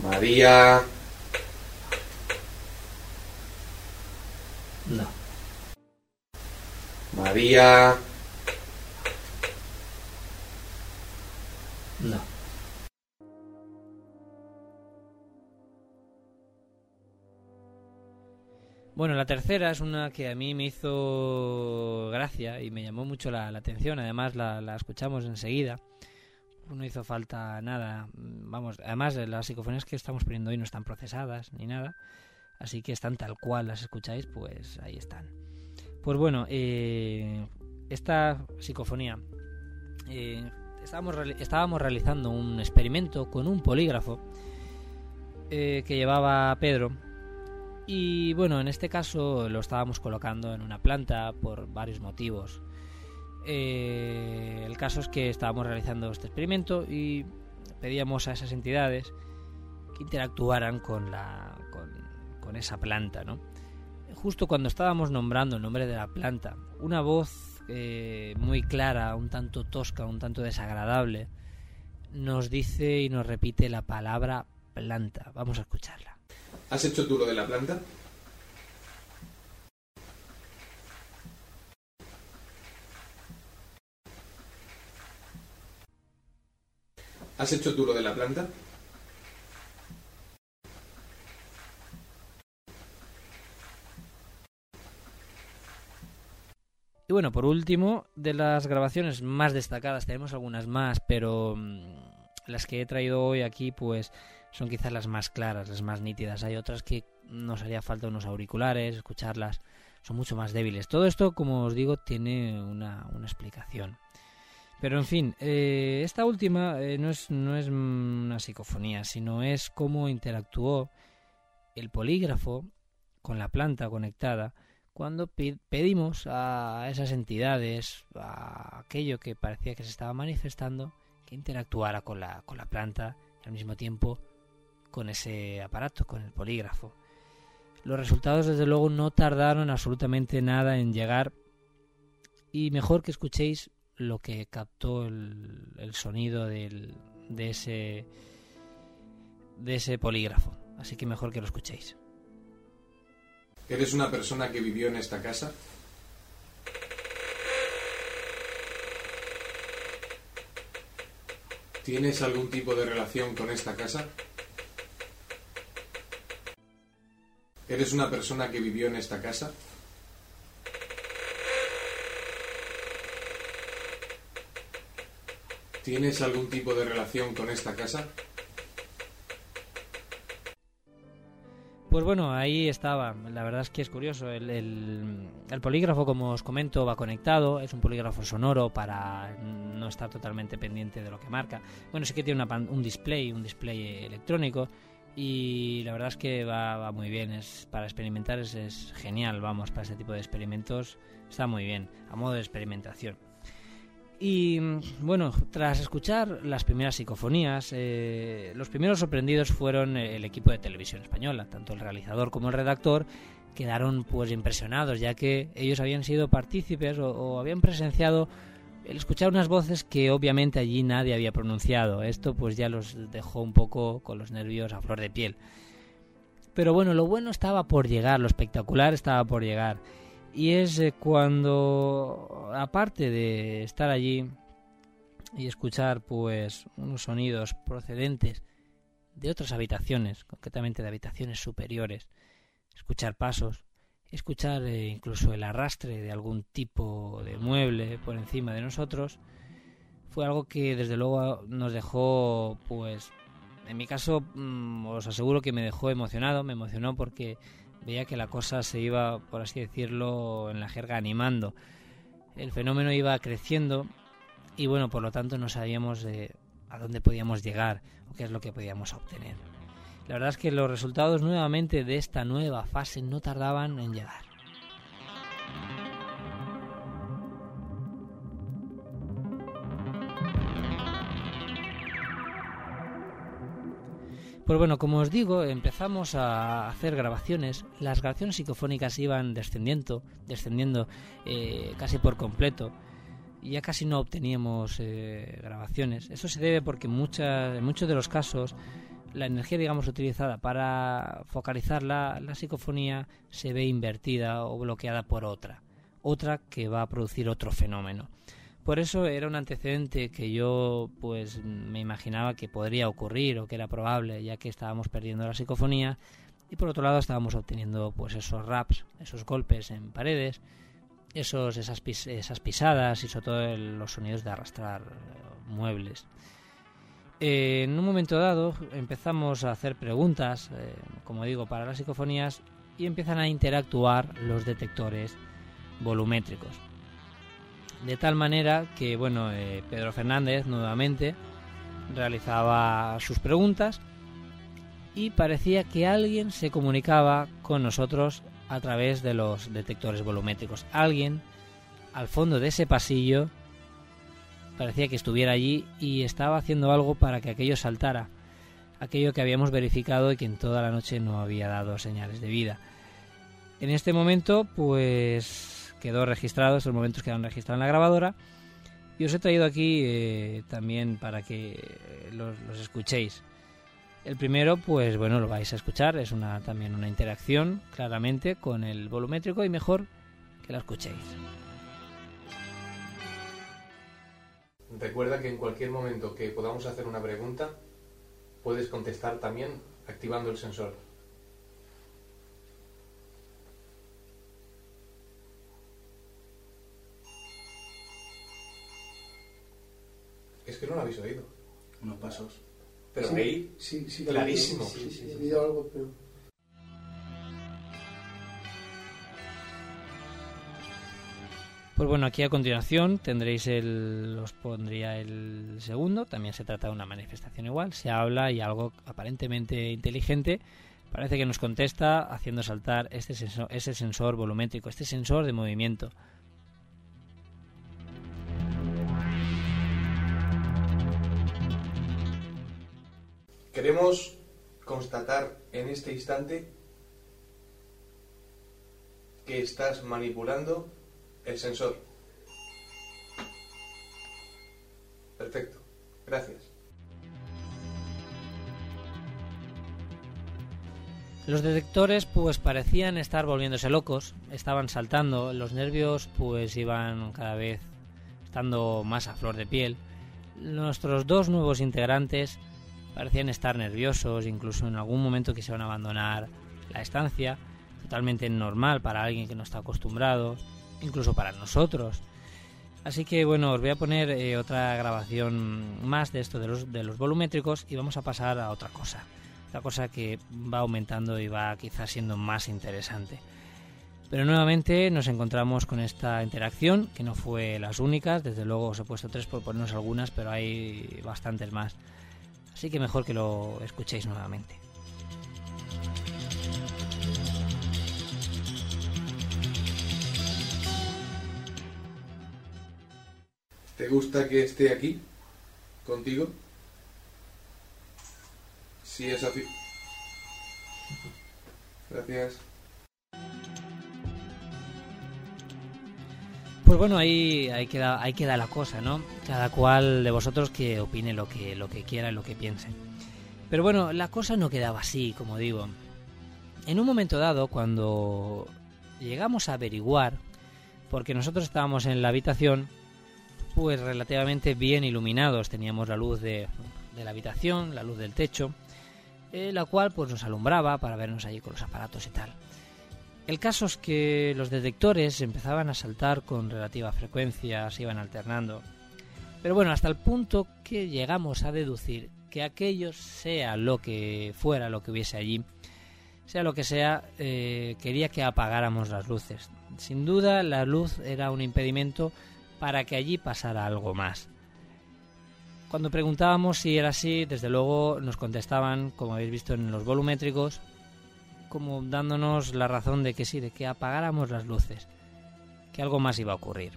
María. no María. no Bueno, la tercera es una que a mí me hizo gracia y me llamó mucho la, atención. Además, la, escuchamos enseguida. No hizo falta nada. Vamos, además, las psicofonías que estamos poniendo hoy no están procesadas ni nada. Así que están tal cual las escucháis, pues ahí están. Pues bueno, eh, esta psicofonía. eh, estábamos realizando un experimento con un polígrafo eh, que llevaba Pedro. Y bueno, en este caso lo estábamos colocando en una planta por varios motivos. Eh, el caso es que estábamos realizando este experimento y pedíamos a esas entidades que interactuaran con, la, con, esa planta, ¿no? Justo cuando estábamos nombrando el nombre de la planta, una voz eh, muy clara, un tanto tosca, un tanto desagradable, nos dice y nos repite la palabra planta. Vamos a escucharla. ¿Has hecho tú lo de la planta? ¿Has hecho tú lo de la planta? Y bueno, por último, de las grabaciones más destacadas, tenemos algunas más, pero mm, las que he traído hoy aquí, pues son quizás las más claras, las más nítidas. Hay otras que nos haría falta unos auriculares, escucharlas, son mucho más débiles. Todo esto, como os digo, tiene una, una explicación. Pero en fin, eh, esta última eh, no, es, no es una psicofonía, sino es cómo interactuó el polígrafo con la planta conectada cuando pedimos a esas entidades, a aquello que parecía que se estaba manifestando, que interactuara con la, con la planta al mismo tiempo con ese aparato, con el polígrafo. Los resultados, desde luego, no tardaron absolutamente nada en llegar y mejor que escuchéis lo que captó el, el sonido del, de ese de ese polígrafo. Así que mejor que lo escuchéis. ¿Eres una persona que vivió en esta casa? ¿Tienes algún tipo de relación con esta casa? ¿Eres una persona que vivió en esta casa? ¿Tienes algún tipo de relación con esta casa? Pues bueno, ahí estaba. La verdad es que es curioso. El, polígrafo, como os comento, va conectado. Es un polígrafo sonoro para no estar totalmente pendiente de lo que marca. Bueno, sí que tiene un display, un display electrónico. Y la verdad es que va, muy bien. Es para experimentar es, genial. Vamos, para ese tipo de experimentos está muy bien. A modo de experimentación. Y bueno, tras escuchar las primeras psicofonías, eh, los primeros sorprendidos fueron el equipo de televisión española, tanto el realizador como el redactor quedaron pues impresionados, ya que ellos habían sido partícipes o, habían presenciado el escuchar unas voces que obviamente allí nadie había pronunciado. Esto pues ya los dejó un poco con los nervios a flor de piel. Pero bueno, lo bueno estaba por llegar, lo espectacular estaba por llegar. Y es eh, cuando, aparte de estar allí y escuchar pues unos sonidos procedentes de otras habitaciones, concretamente de habitaciones superiores, escuchar pasos, escuchar eh, incluso el arrastre de algún tipo de mueble por encima de nosotros, fue algo que desde luego nos dejó pues en mi caso mm, os aseguro que me dejó emocionado, me emocionó porque veía que la cosa se iba, por así decirlo, en la jerga animando. El fenómeno iba creciendo y bueno, por lo tanto no sabíamos a dónde podíamos llegar o qué es lo que podíamos obtener. La verdad es que los resultados nuevamente de esta nueva fase no tardaban en llegar. Pues bueno, como os digo, empezamos a hacer grabaciones. Las grabaciones psicofónicas iban descendiendo, descendiendo eh, casi por completo. Ya casi no obteníamos eh, grabaciones. Eso se debe porque muchas, en muchos de los casos la energía, digamos, utilizada para focalizar la, la psicofonía se ve invertida o bloqueada por otra. Otra que va a producir otro fenómeno. Por eso era un antecedente que yo pues me imaginaba que podría ocurrir o que era probable, ya que estábamos perdiendo la psicofonía y por otro lado estábamos obteniendo pues esos raps, esos golpes en paredes, esos esas, esas pisadas y sobre todo los sonidos de arrastrar eh, en un momento dado empezamos a hacer preguntas, eh, como digo, para las psicofonías y empiezan a interactuar los detectores volumétricos. De tal manera que, bueno, eh, Pedro Fernández nuevamente realizaba sus preguntas y parecía que alguien se comunicaba con nosotros a través de los detectores volumétricos. Alguien al fondo de ese pasillo parecía que estuviera allí y estaba haciendo algo para que aquello saltara, aquello que habíamos verificado y que en toda la noche no había dado señales de vida. En este momento, pues quedó registrado, estos momentos quedaron registrados en la grabadora. Y os he traído aquí eh, también para que los, escuchéis. El primero, pues bueno, lo vais a escuchar, es una también una interacción claramente con el volumétrico y mejor que la escuchéis. Recuerda que en cualquier momento que podamos hacer una pregunta, puedes contestar también activando el sensor. Es que no lo habéis oído. Unos pasos. Pero ahí, sí, sí, clarísimo. Sí, sí, he oído algo, pero... Pues bueno, aquí a continuación tendréis el, os pondría el segundo, también se trata de una manifestación igual, se habla y algo aparentemente inteligente. Parece que nos contesta haciendo saltar este sensor, ese sensor volumétrico, este sensor de movimiento. Queremos constatar en este instante que estás manipulando el sensor. Perfecto. Gracias. Los detectores pues parecían estar volviéndose locos, estaban saltando, los nervios pues iban cada vez estando más a flor de piel. Nuestros dos nuevos integrantes parecían estar nerviosos, incluso en algún momento quisieron abandonar la estancia, totalmente normal para alguien que no está acostumbrado, incluso para nosotros. Así que bueno, os voy a poner eh, otra grabación más de esto de los, de los volumétricos y vamos a pasar a otra cosa. Otra cosa que va aumentando y va quizás siendo más interesante. Pero nuevamente nos encontramos con esta interacción, que no fue las únicas, desde luego os he puesto tres por ponernos algunas, pero hay bastantes más. Así que mejor que lo escuchéis nuevamente. ¿Te gusta que esté aquí? ¿Contigo? Sí, es así. Gracias. Pues bueno, ahí, ahí, queda, ahí queda la cosa, ¿no? Cada cual de vosotros que opine lo que, lo que quiera y lo que piense. Pero bueno, la cosa no quedaba así, como digo. En un momento dado, cuando llegamos a averiguar, porque nosotros estábamos en la habitación, pues relativamente bien iluminados, teníamos la luz de, la habitación, la luz del techo, eh, la cual pues nos alumbraba para vernos allí con los aparatos y tal. El caso es que los detectores empezaban a saltar con relativa frecuencia, se iban alternando. Pero bueno, hasta el punto que llegamos a deducir que aquello, sea lo que fuera, lo que hubiese allí, sea lo que sea, eh, quería que apagáramos las luces. Sin duda, la luz era un impedimento para que allí pasara algo más. Cuando preguntábamos si era así, desde luego nos contestaban, como habéis visto en los volumétricos, como dándonos la razón de que sí, de que apagáramos las luces, que algo más iba a ocurrir.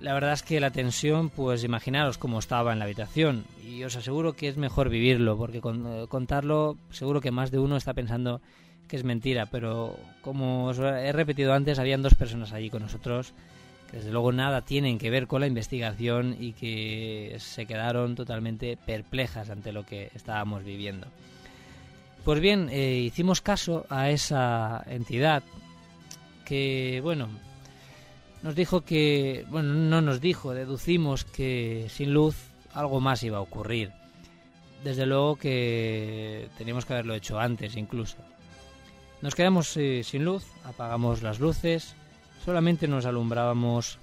La verdad es que la tensión, pues imaginaros cómo estaba en la habitación, y os aseguro que es mejor vivirlo, porque eh, contarlo seguro que más de uno está pensando que es mentira, pero como os he repetido antes, habían dos personas allí con nosotros que desde luego nada tienen que ver con la investigación y que se quedaron totalmente perplejas ante lo que estábamos viviendo. Pues bien, eh, hicimos caso a esa entidad que, bueno, nos dijo que, bueno, no nos dijo, deducimos que sin luz algo más iba a ocurrir. Desde luego que teníamos que haberlo hecho antes incluso. Nos quedamos eh, sin luz, apagamos las luces, solamente nos alumbrábamos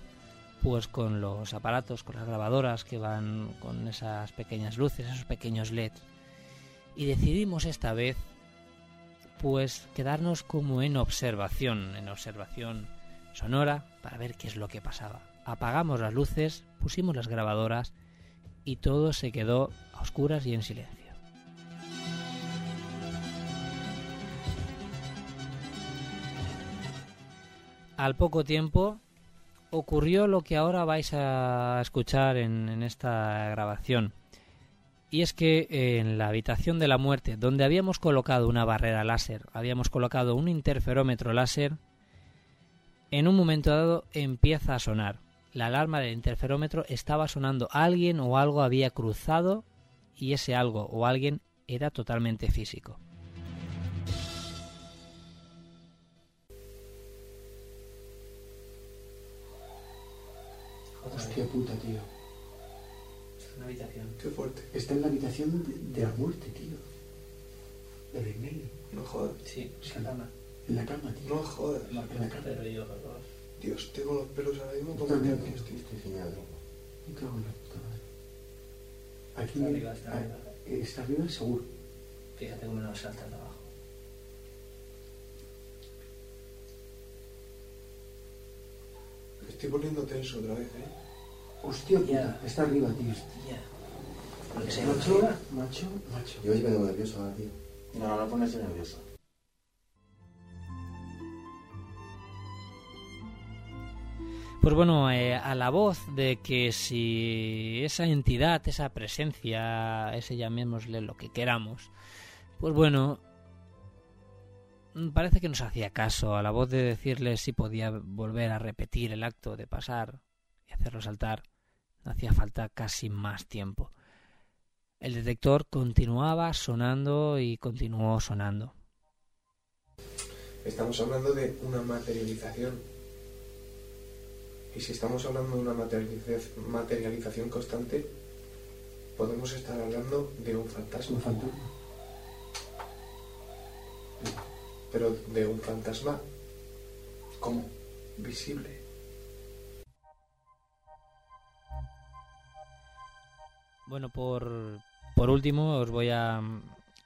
pues con los aparatos, con las grabadoras que van con esas pequeñas luces, esos pequeños LEDs y decidimos esta vez pues quedarnos como en observación, en observación sonora para ver qué es lo que pasaba. Apagamos las luces, pusimos las grabadoras y todo se quedó a oscuras y en silencio. Al poco tiempo ocurrió lo que ahora vais a escuchar en, esta grabación y es que eh, en la habitación de la muerte, donde habíamos colocado una barrera láser, habíamos colocado un interferómetro láser, en un momento dado empieza a sonar. La alarma del interferómetro estaba sonando. Alguien o algo había cruzado y ese algo o alguien era totalmente físico. Hostia puta, tío una habitación. Qué fuerte. Está en la habitación de, de la muerte, tío. De Remey. No jodas. Sí, en la cama. En la cama, tío. No jodas. En la cama. Dios, tengo los pelos ahora mismo Yo como que tío, estoy. estoy genial. Me cago en la puta madre. Aquí Está arriba, está ah, arriba. eh, está arriba seguro. Fíjate cómo nos salta de Me estoy poniendo tenso otra vez, ¿eh? Hostia puta, Ya. está arriba, tío. Ya. Porque se Macho, macho, macho. Yo hoy me pongo nervioso ahora, tío. No, no ponerse nervioso. Pues bueno, eh, a la voz de que si esa entidad, esa presencia, ese llamémosle lo que queramos, pues bueno, parece que nos hacía caso a la voz de decirle si podía volver a repetir el acto de pasar y hacerlo saltar. No hacía falta casi más tiempo. El detector continuaba sonando y continuó sonando. Estamos hablando de una materialización. Y si estamos hablando de una materializa- materialización constante, podemos estar hablando de un fantasma. un fantasma pero de un fantasma como visible. Bueno, por, por último os voy a,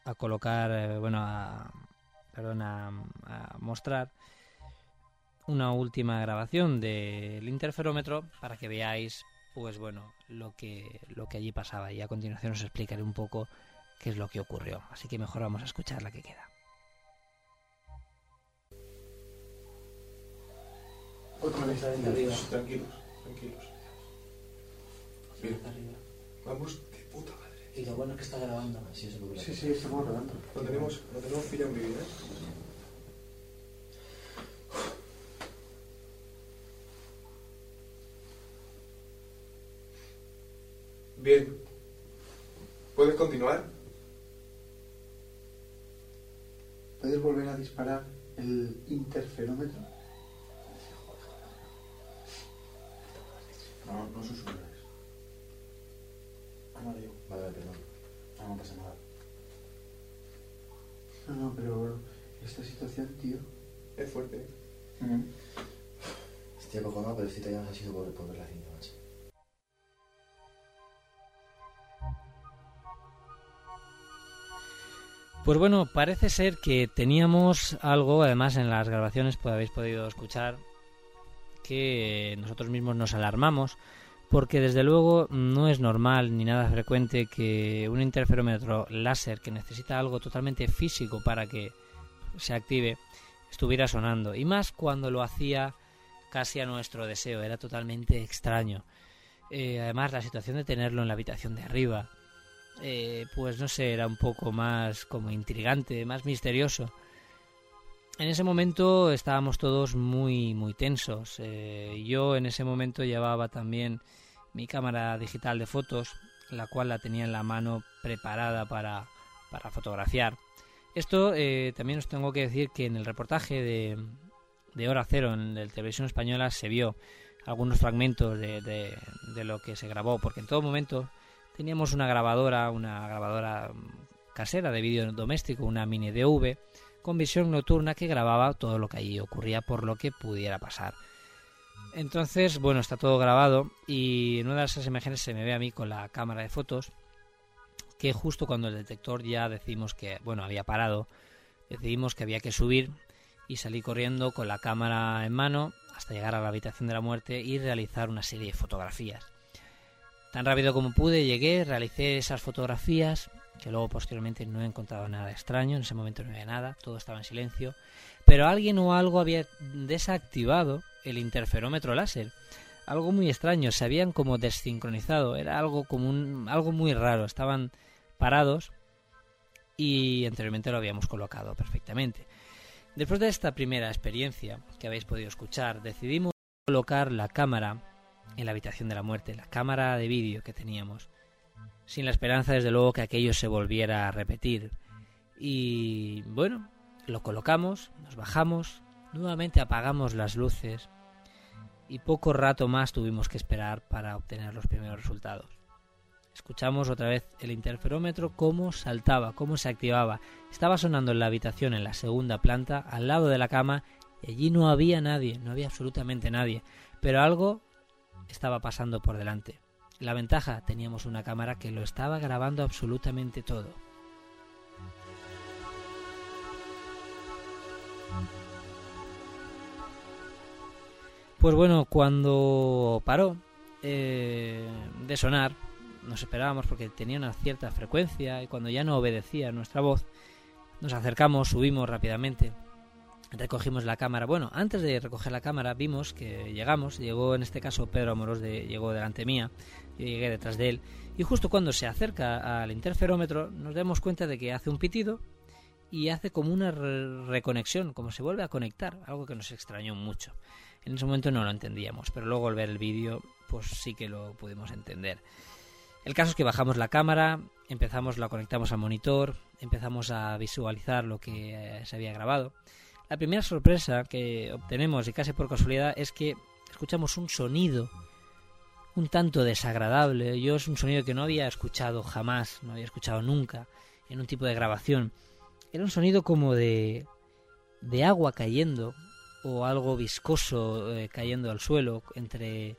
a colocar, eh, bueno, a, perdón, a mostrar una última grabación del interferómetro para que veáis, pues bueno, lo que, lo que allí pasaba. Y a continuación os explicaré un poco qué es lo que ocurrió. Así que mejor vamos a escuchar la que queda. Tranquilos tranquilos Bien. vamos de puta madre Y lo bueno es que está grabando. Sí, eso sí, sí, estamos grabando. Lo tenemos, lo tenemos pillado en mi vida. Bien. ¿Puedes continuar? ¿Puedes volver a disparar el interferómetro? No, no susurres. Ah, vale, yo. Vale, perdón. No, no pasa nada. No, no, pero esta situación, tío. Es fuerte. Estoy acojonado, pero si te llamas así por, por ver la cinta, macho. Pues bueno, parece ser que teníamos algo, además en las grabaciones pues habéis podido escuchar que nosotros mismos nos alarmamos porque desde luego no es normal ni nada frecuente que un interferómetro láser que necesita algo totalmente físico para que se active estuviera sonando y más cuando lo hacía casi a nuestro deseo, era totalmente extraño. Eh, además la situación de tenerlo en la habitación de arriba, eh, pues no sé, era un poco más como intrigante, más misterioso. En ese momento estábamos todos muy, muy tensos. Eh, yo en ese momento llevaba también mi cámara digital de fotos, la cual la tenía en la mano preparada para, para fotografiar. Esto eh, también os tengo que decir que en el reportaje de, de Hora Cero en la televisión española se vio algunos fragmentos de, de, de lo que se grabó, porque en todo momento teníamos una grabadora, una grabadora casera de vídeo doméstico, una mini DV, con visión nocturna que grababa todo lo que allí ocurría por lo que pudiera pasar. Entonces, bueno, está todo grabado y en una de esas imágenes se me ve a mí con la cámara de fotos que justo cuando el detector ya decimos que, bueno, había parado, decidimos que había que subir y salí corriendo con la cámara en mano hasta llegar a la habitación de la muerte y realizar una serie de fotografías. Tan rápido como pude llegué, realicé esas fotografías, que luego posteriormente no he encontrado nada extraño, en ese momento no había nada, todo estaba en silencio, pero alguien o algo había desactivado el interferómetro láser. Algo muy extraño, se habían como desincronizado, era algo como un, algo muy raro, estaban parados y anteriormente lo habíamos colocado perfectamente. Después de esta primera experiencia que habéis podido escuchar, decidimos colocar la cámara en la habitación de la muerte, la cámara de vídeo que teníamos, sin la esperanza desde luego que aquello se volviera a repetir. Y bueno, lo colocamos, nos bajamos, nuevamente apagamos las luces y poco rato más tuvimos que esperar para obtener los primeros resultados. Escuchamos otra vez el interferómetro cómo saltaba, cómo se activaba. Estaba sonando en la habitación en la segunda planta, al lado de la cama, y allí no había nadie, no había absolutamente nadie. Pero algo estaba pasando por delante. La ventaja, teníamos una cámara que lo estaba grabando absolutamente todo. Pues bueno, cuando paró eh, de sonar, nos esperábamos porque tenía una cierta frecuencia y cuando ya no obedecía nuestra voz, nos acercamos, subimos rápidamente recogimos la cámara. Bueno, antes de recoger la cámara vimos que llegamos, llegó en este caso Pedro Amoros, de, llegó delante mía, yo llegué detrás de él, y justo cuando se acerca al interferómetro nos damos cuenta de que hace un pitido y hace como una reconexión, como se vuelve a conectar, algo que nos extrañó mucho. En ese momento no lo entendíamos, pero luego al ver el vídeo pues sí que lo pudimos entender. El caso es que bajamos la cámara, empezamos, la conectamos al monitor, empezamos a visualizar lo que eh, se había grabado la primera sorpresa que obtenemos, y casi por casualidad, es que escuchamos un sonido un tanto desagradable. Yo es un sonido que no había escuchado jamás, no había escuchado nunca en un tipo de grabación. Era un sonido como de, de agua cayendo o algo viscoso eh, cayendo al suelo entre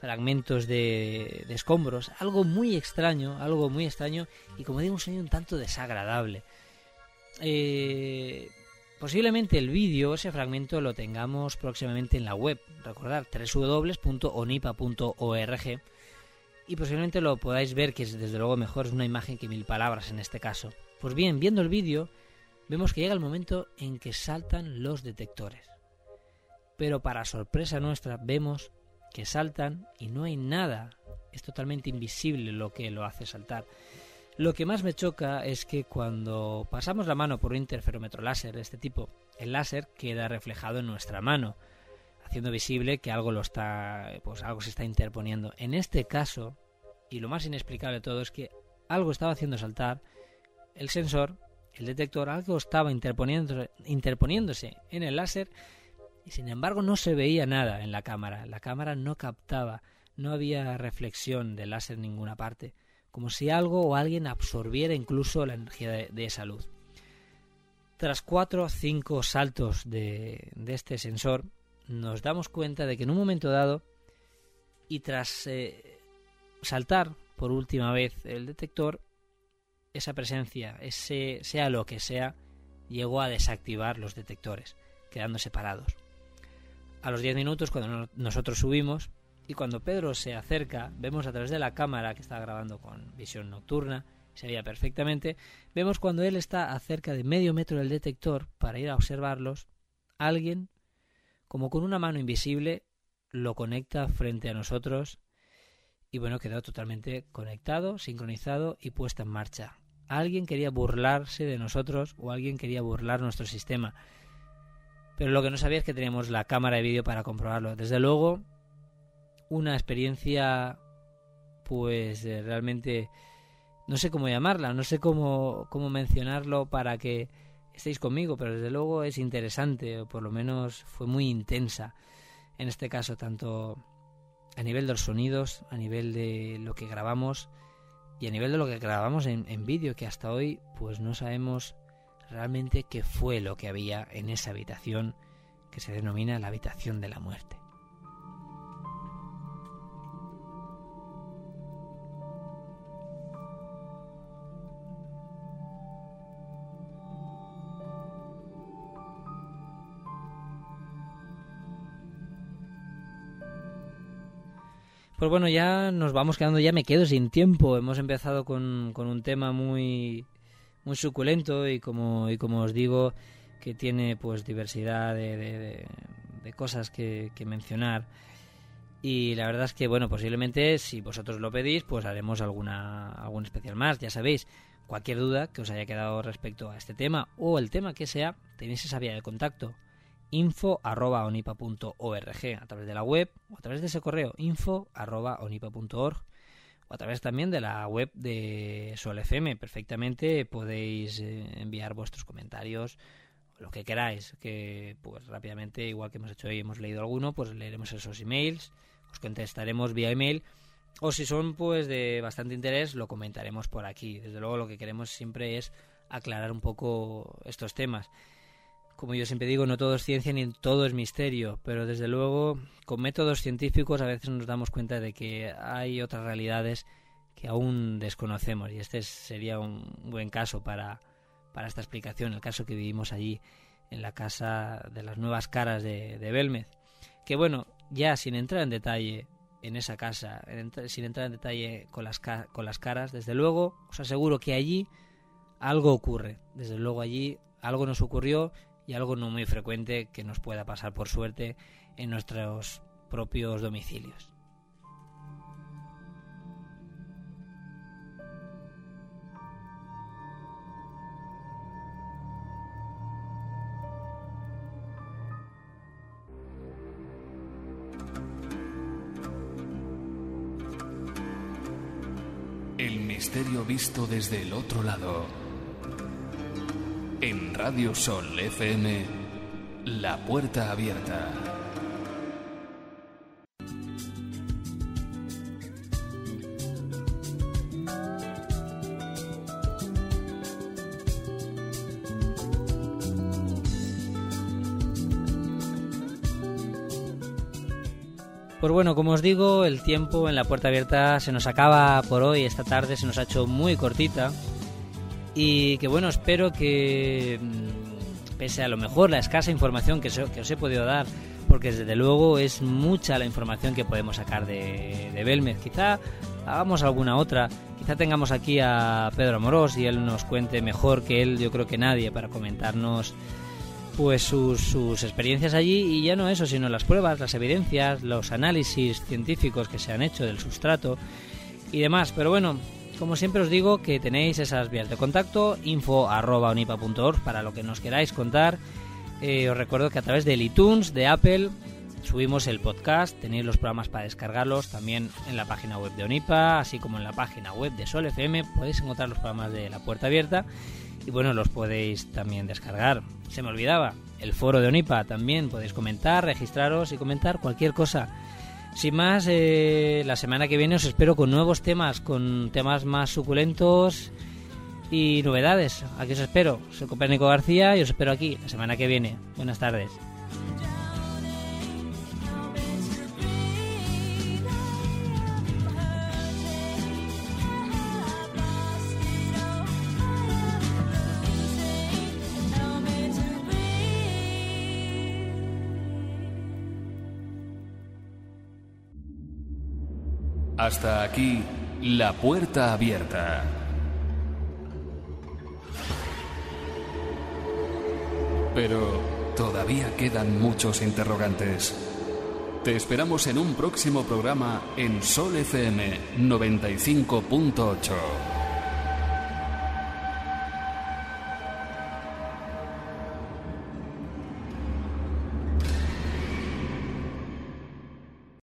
fragmentos de, escombros, algo muy extraño, algo muy extraño y como digo un sonido un tanto desagradable. Eh, posiblemente el vídeo, ese fragmento lo tengamos próximamente en la web, recordar www.onipa.org y posiblemente lo podáis ver que es desde luego mejor es una imagen que mil palabras en este caso. Pues bien, viendo el vídeo vemos que llega el momento en que saltan los detectores. Pero para sorpresa nuestra vemos que saltan y no hay nada. Es totalmente invisible lo que lo hace saltar. Lo que más me choca es que cuando pasamos la mano por un interferómetro láser de este tipo, el láser queda reflejado en nuestra mano, haciendo visible que algo lo está, pues algo se está interponiendo. En este caso, y lo más inexplicable de todo es que algo estaba haciendo saltar el sensor, el detector, algo estaba interponiéndose, interponiéndose en el láser y sin embargo no se veía nada en la cámara. La cámara no captaba, no había reflexión de láser en ninguna parte, como si algo o alguien absorbiera incluso la energía de, esa luz. Tras cuatro o cinco saltos de, este sensor, nos damos cuenta de que en un momento dado, y tras eh, saltar por última vez el detector, esa presencia, ese sea lo que sea, llegó a desactivar los detectores, quedando separados a los 10 minutos cuando nosotros subimos y cuando Pedro se acerca, vemos a través de la cámara que está grabando con visión nocturna, se veía perfectamente, vemos cuando él está a cerca de medio metro del detector para ir a observarlos, alguien, como con una mano invisible, lo conecta frente a nosotros y bueno, quedó totalmente conectado, sincronizado y puesto en marcha. Alguien quería burlarse de nosotros o alguien quería burlar nuestro sistema pero lo que no sabía es que teníamos la cámara de vídeo para comprobarlo. Desde luego, una experiencia, pues eh, realmente, no sé cómo llamarla, no sé cómo, cómo mencionarlo para que estéis conmigo, pero desde luego es interesante, o por lo menos fue muy intensa en este caso, tanto a nivel de los sonidos, a nivel de lo que grabamos y a nivel de lo que grabamos en, en vídeo, que hasta hoy pues no sabemos realmente qué fue lo que había en esa habitación que se denomina la habitación de la muerte. Pues bueno, ya nos vamos quedando, ya me quedo sin tiempo. Hemos empezado con, con un tema muy, muy suculento y como, y como os digo, que tiene pues diversidad de, de, cosas que, que, mencionar. Y la verdad es que, bueno, posiblemente si vosotros lo pedís, pues haremos alguna, algún especial más. Ya sabéis, cualquier duda que os haya quedado respecto a este tema o el tema que sea, tenéis esa vía de contacto info arroba onipa.org a través de la web o a través de ese correo info arroba onipa.org o a través también de la web de Sol FM. Perfectamente podéis eh, enviar vuestros comentarios, lo que queráis, que pues rápidamente, igual que hemos hecho hoy, hemos leído alguno, pues leeremos esos emails, os contestaremos vía email, o si son pues de bastante interés, lo comentaremos por aquí. Desde luego lo que queremos siempre es aclarar un poco estos temas como yo siempre digo, no todo es ciencia ni todo es misterio, pero desde luego con métodos científicos a veces nos damos cuenta de que hay otras realidades que aún desconocemos y este sería un buen caso para, para esta explicación, el caso que vivimos allí en la casa de las nuevas caras de, de Belmez. Que bueno, ya sin entrar en detalle en esa casa, sin entrar en detalle con las, con las caras, desde luego os aseguro que allí algo ocurre, desde luego allí algo nos ocurrió y algo no muy frecuente que nos pueda pasar por suerte en nuestros propios domicilios. El misterio visto desde el otro lado. En Radio Sol FM, La Puerta Abierta. Pues bueno, como os digo, el tiempo en la puerta abierta se nos acaba por hoy, esta tarde se nos ha hecho muy cortita y que bueno, espero que mm, pese a lo mejor la escasa información que, os he podido dar, porque desde luego es mucha la información que podemos sacar de, de Belmez, quizá hagamos alguna otra, quizá tengamos aquí a Pedro Amorós y él nos cuente mejor que él, yo creo que nadie, para comentarnos pues sus, experiencias allí. Y ya no eso, sino las pruebas, las evidencias, los análisis científicos que se han hecho del sustrato y demás. Pero bueno, como siempre os digo que tenéis esas vías de contacto, info.unipa.org para lo que nos queráis contar. Eh, os recuerdo que a través del iTunes, de Apple, subimos el podcast, tenéis los programas para descargarlos también en la página web de Onipa, así como en la página web de Sol FM, podéis encontrar los programas de La Puerta Abierta y bueno, los podéis también descargar. Se me olvidaba, el foro de Onipa también podéis comentar, registraros y comentar cualquier cosa. Sin más, eh, la semana que viene os espero con nuevos temas, con temas más suculentos y novedades. Aquí os espero. Soy Copérnico García y os espero aquí la semana que viene. Buenas tardes. Hasta aquí, la puerta abierta. Pero todavía quedan muchos interrogantes. Te esperamos en un próximo programa en Sol FM 95.8.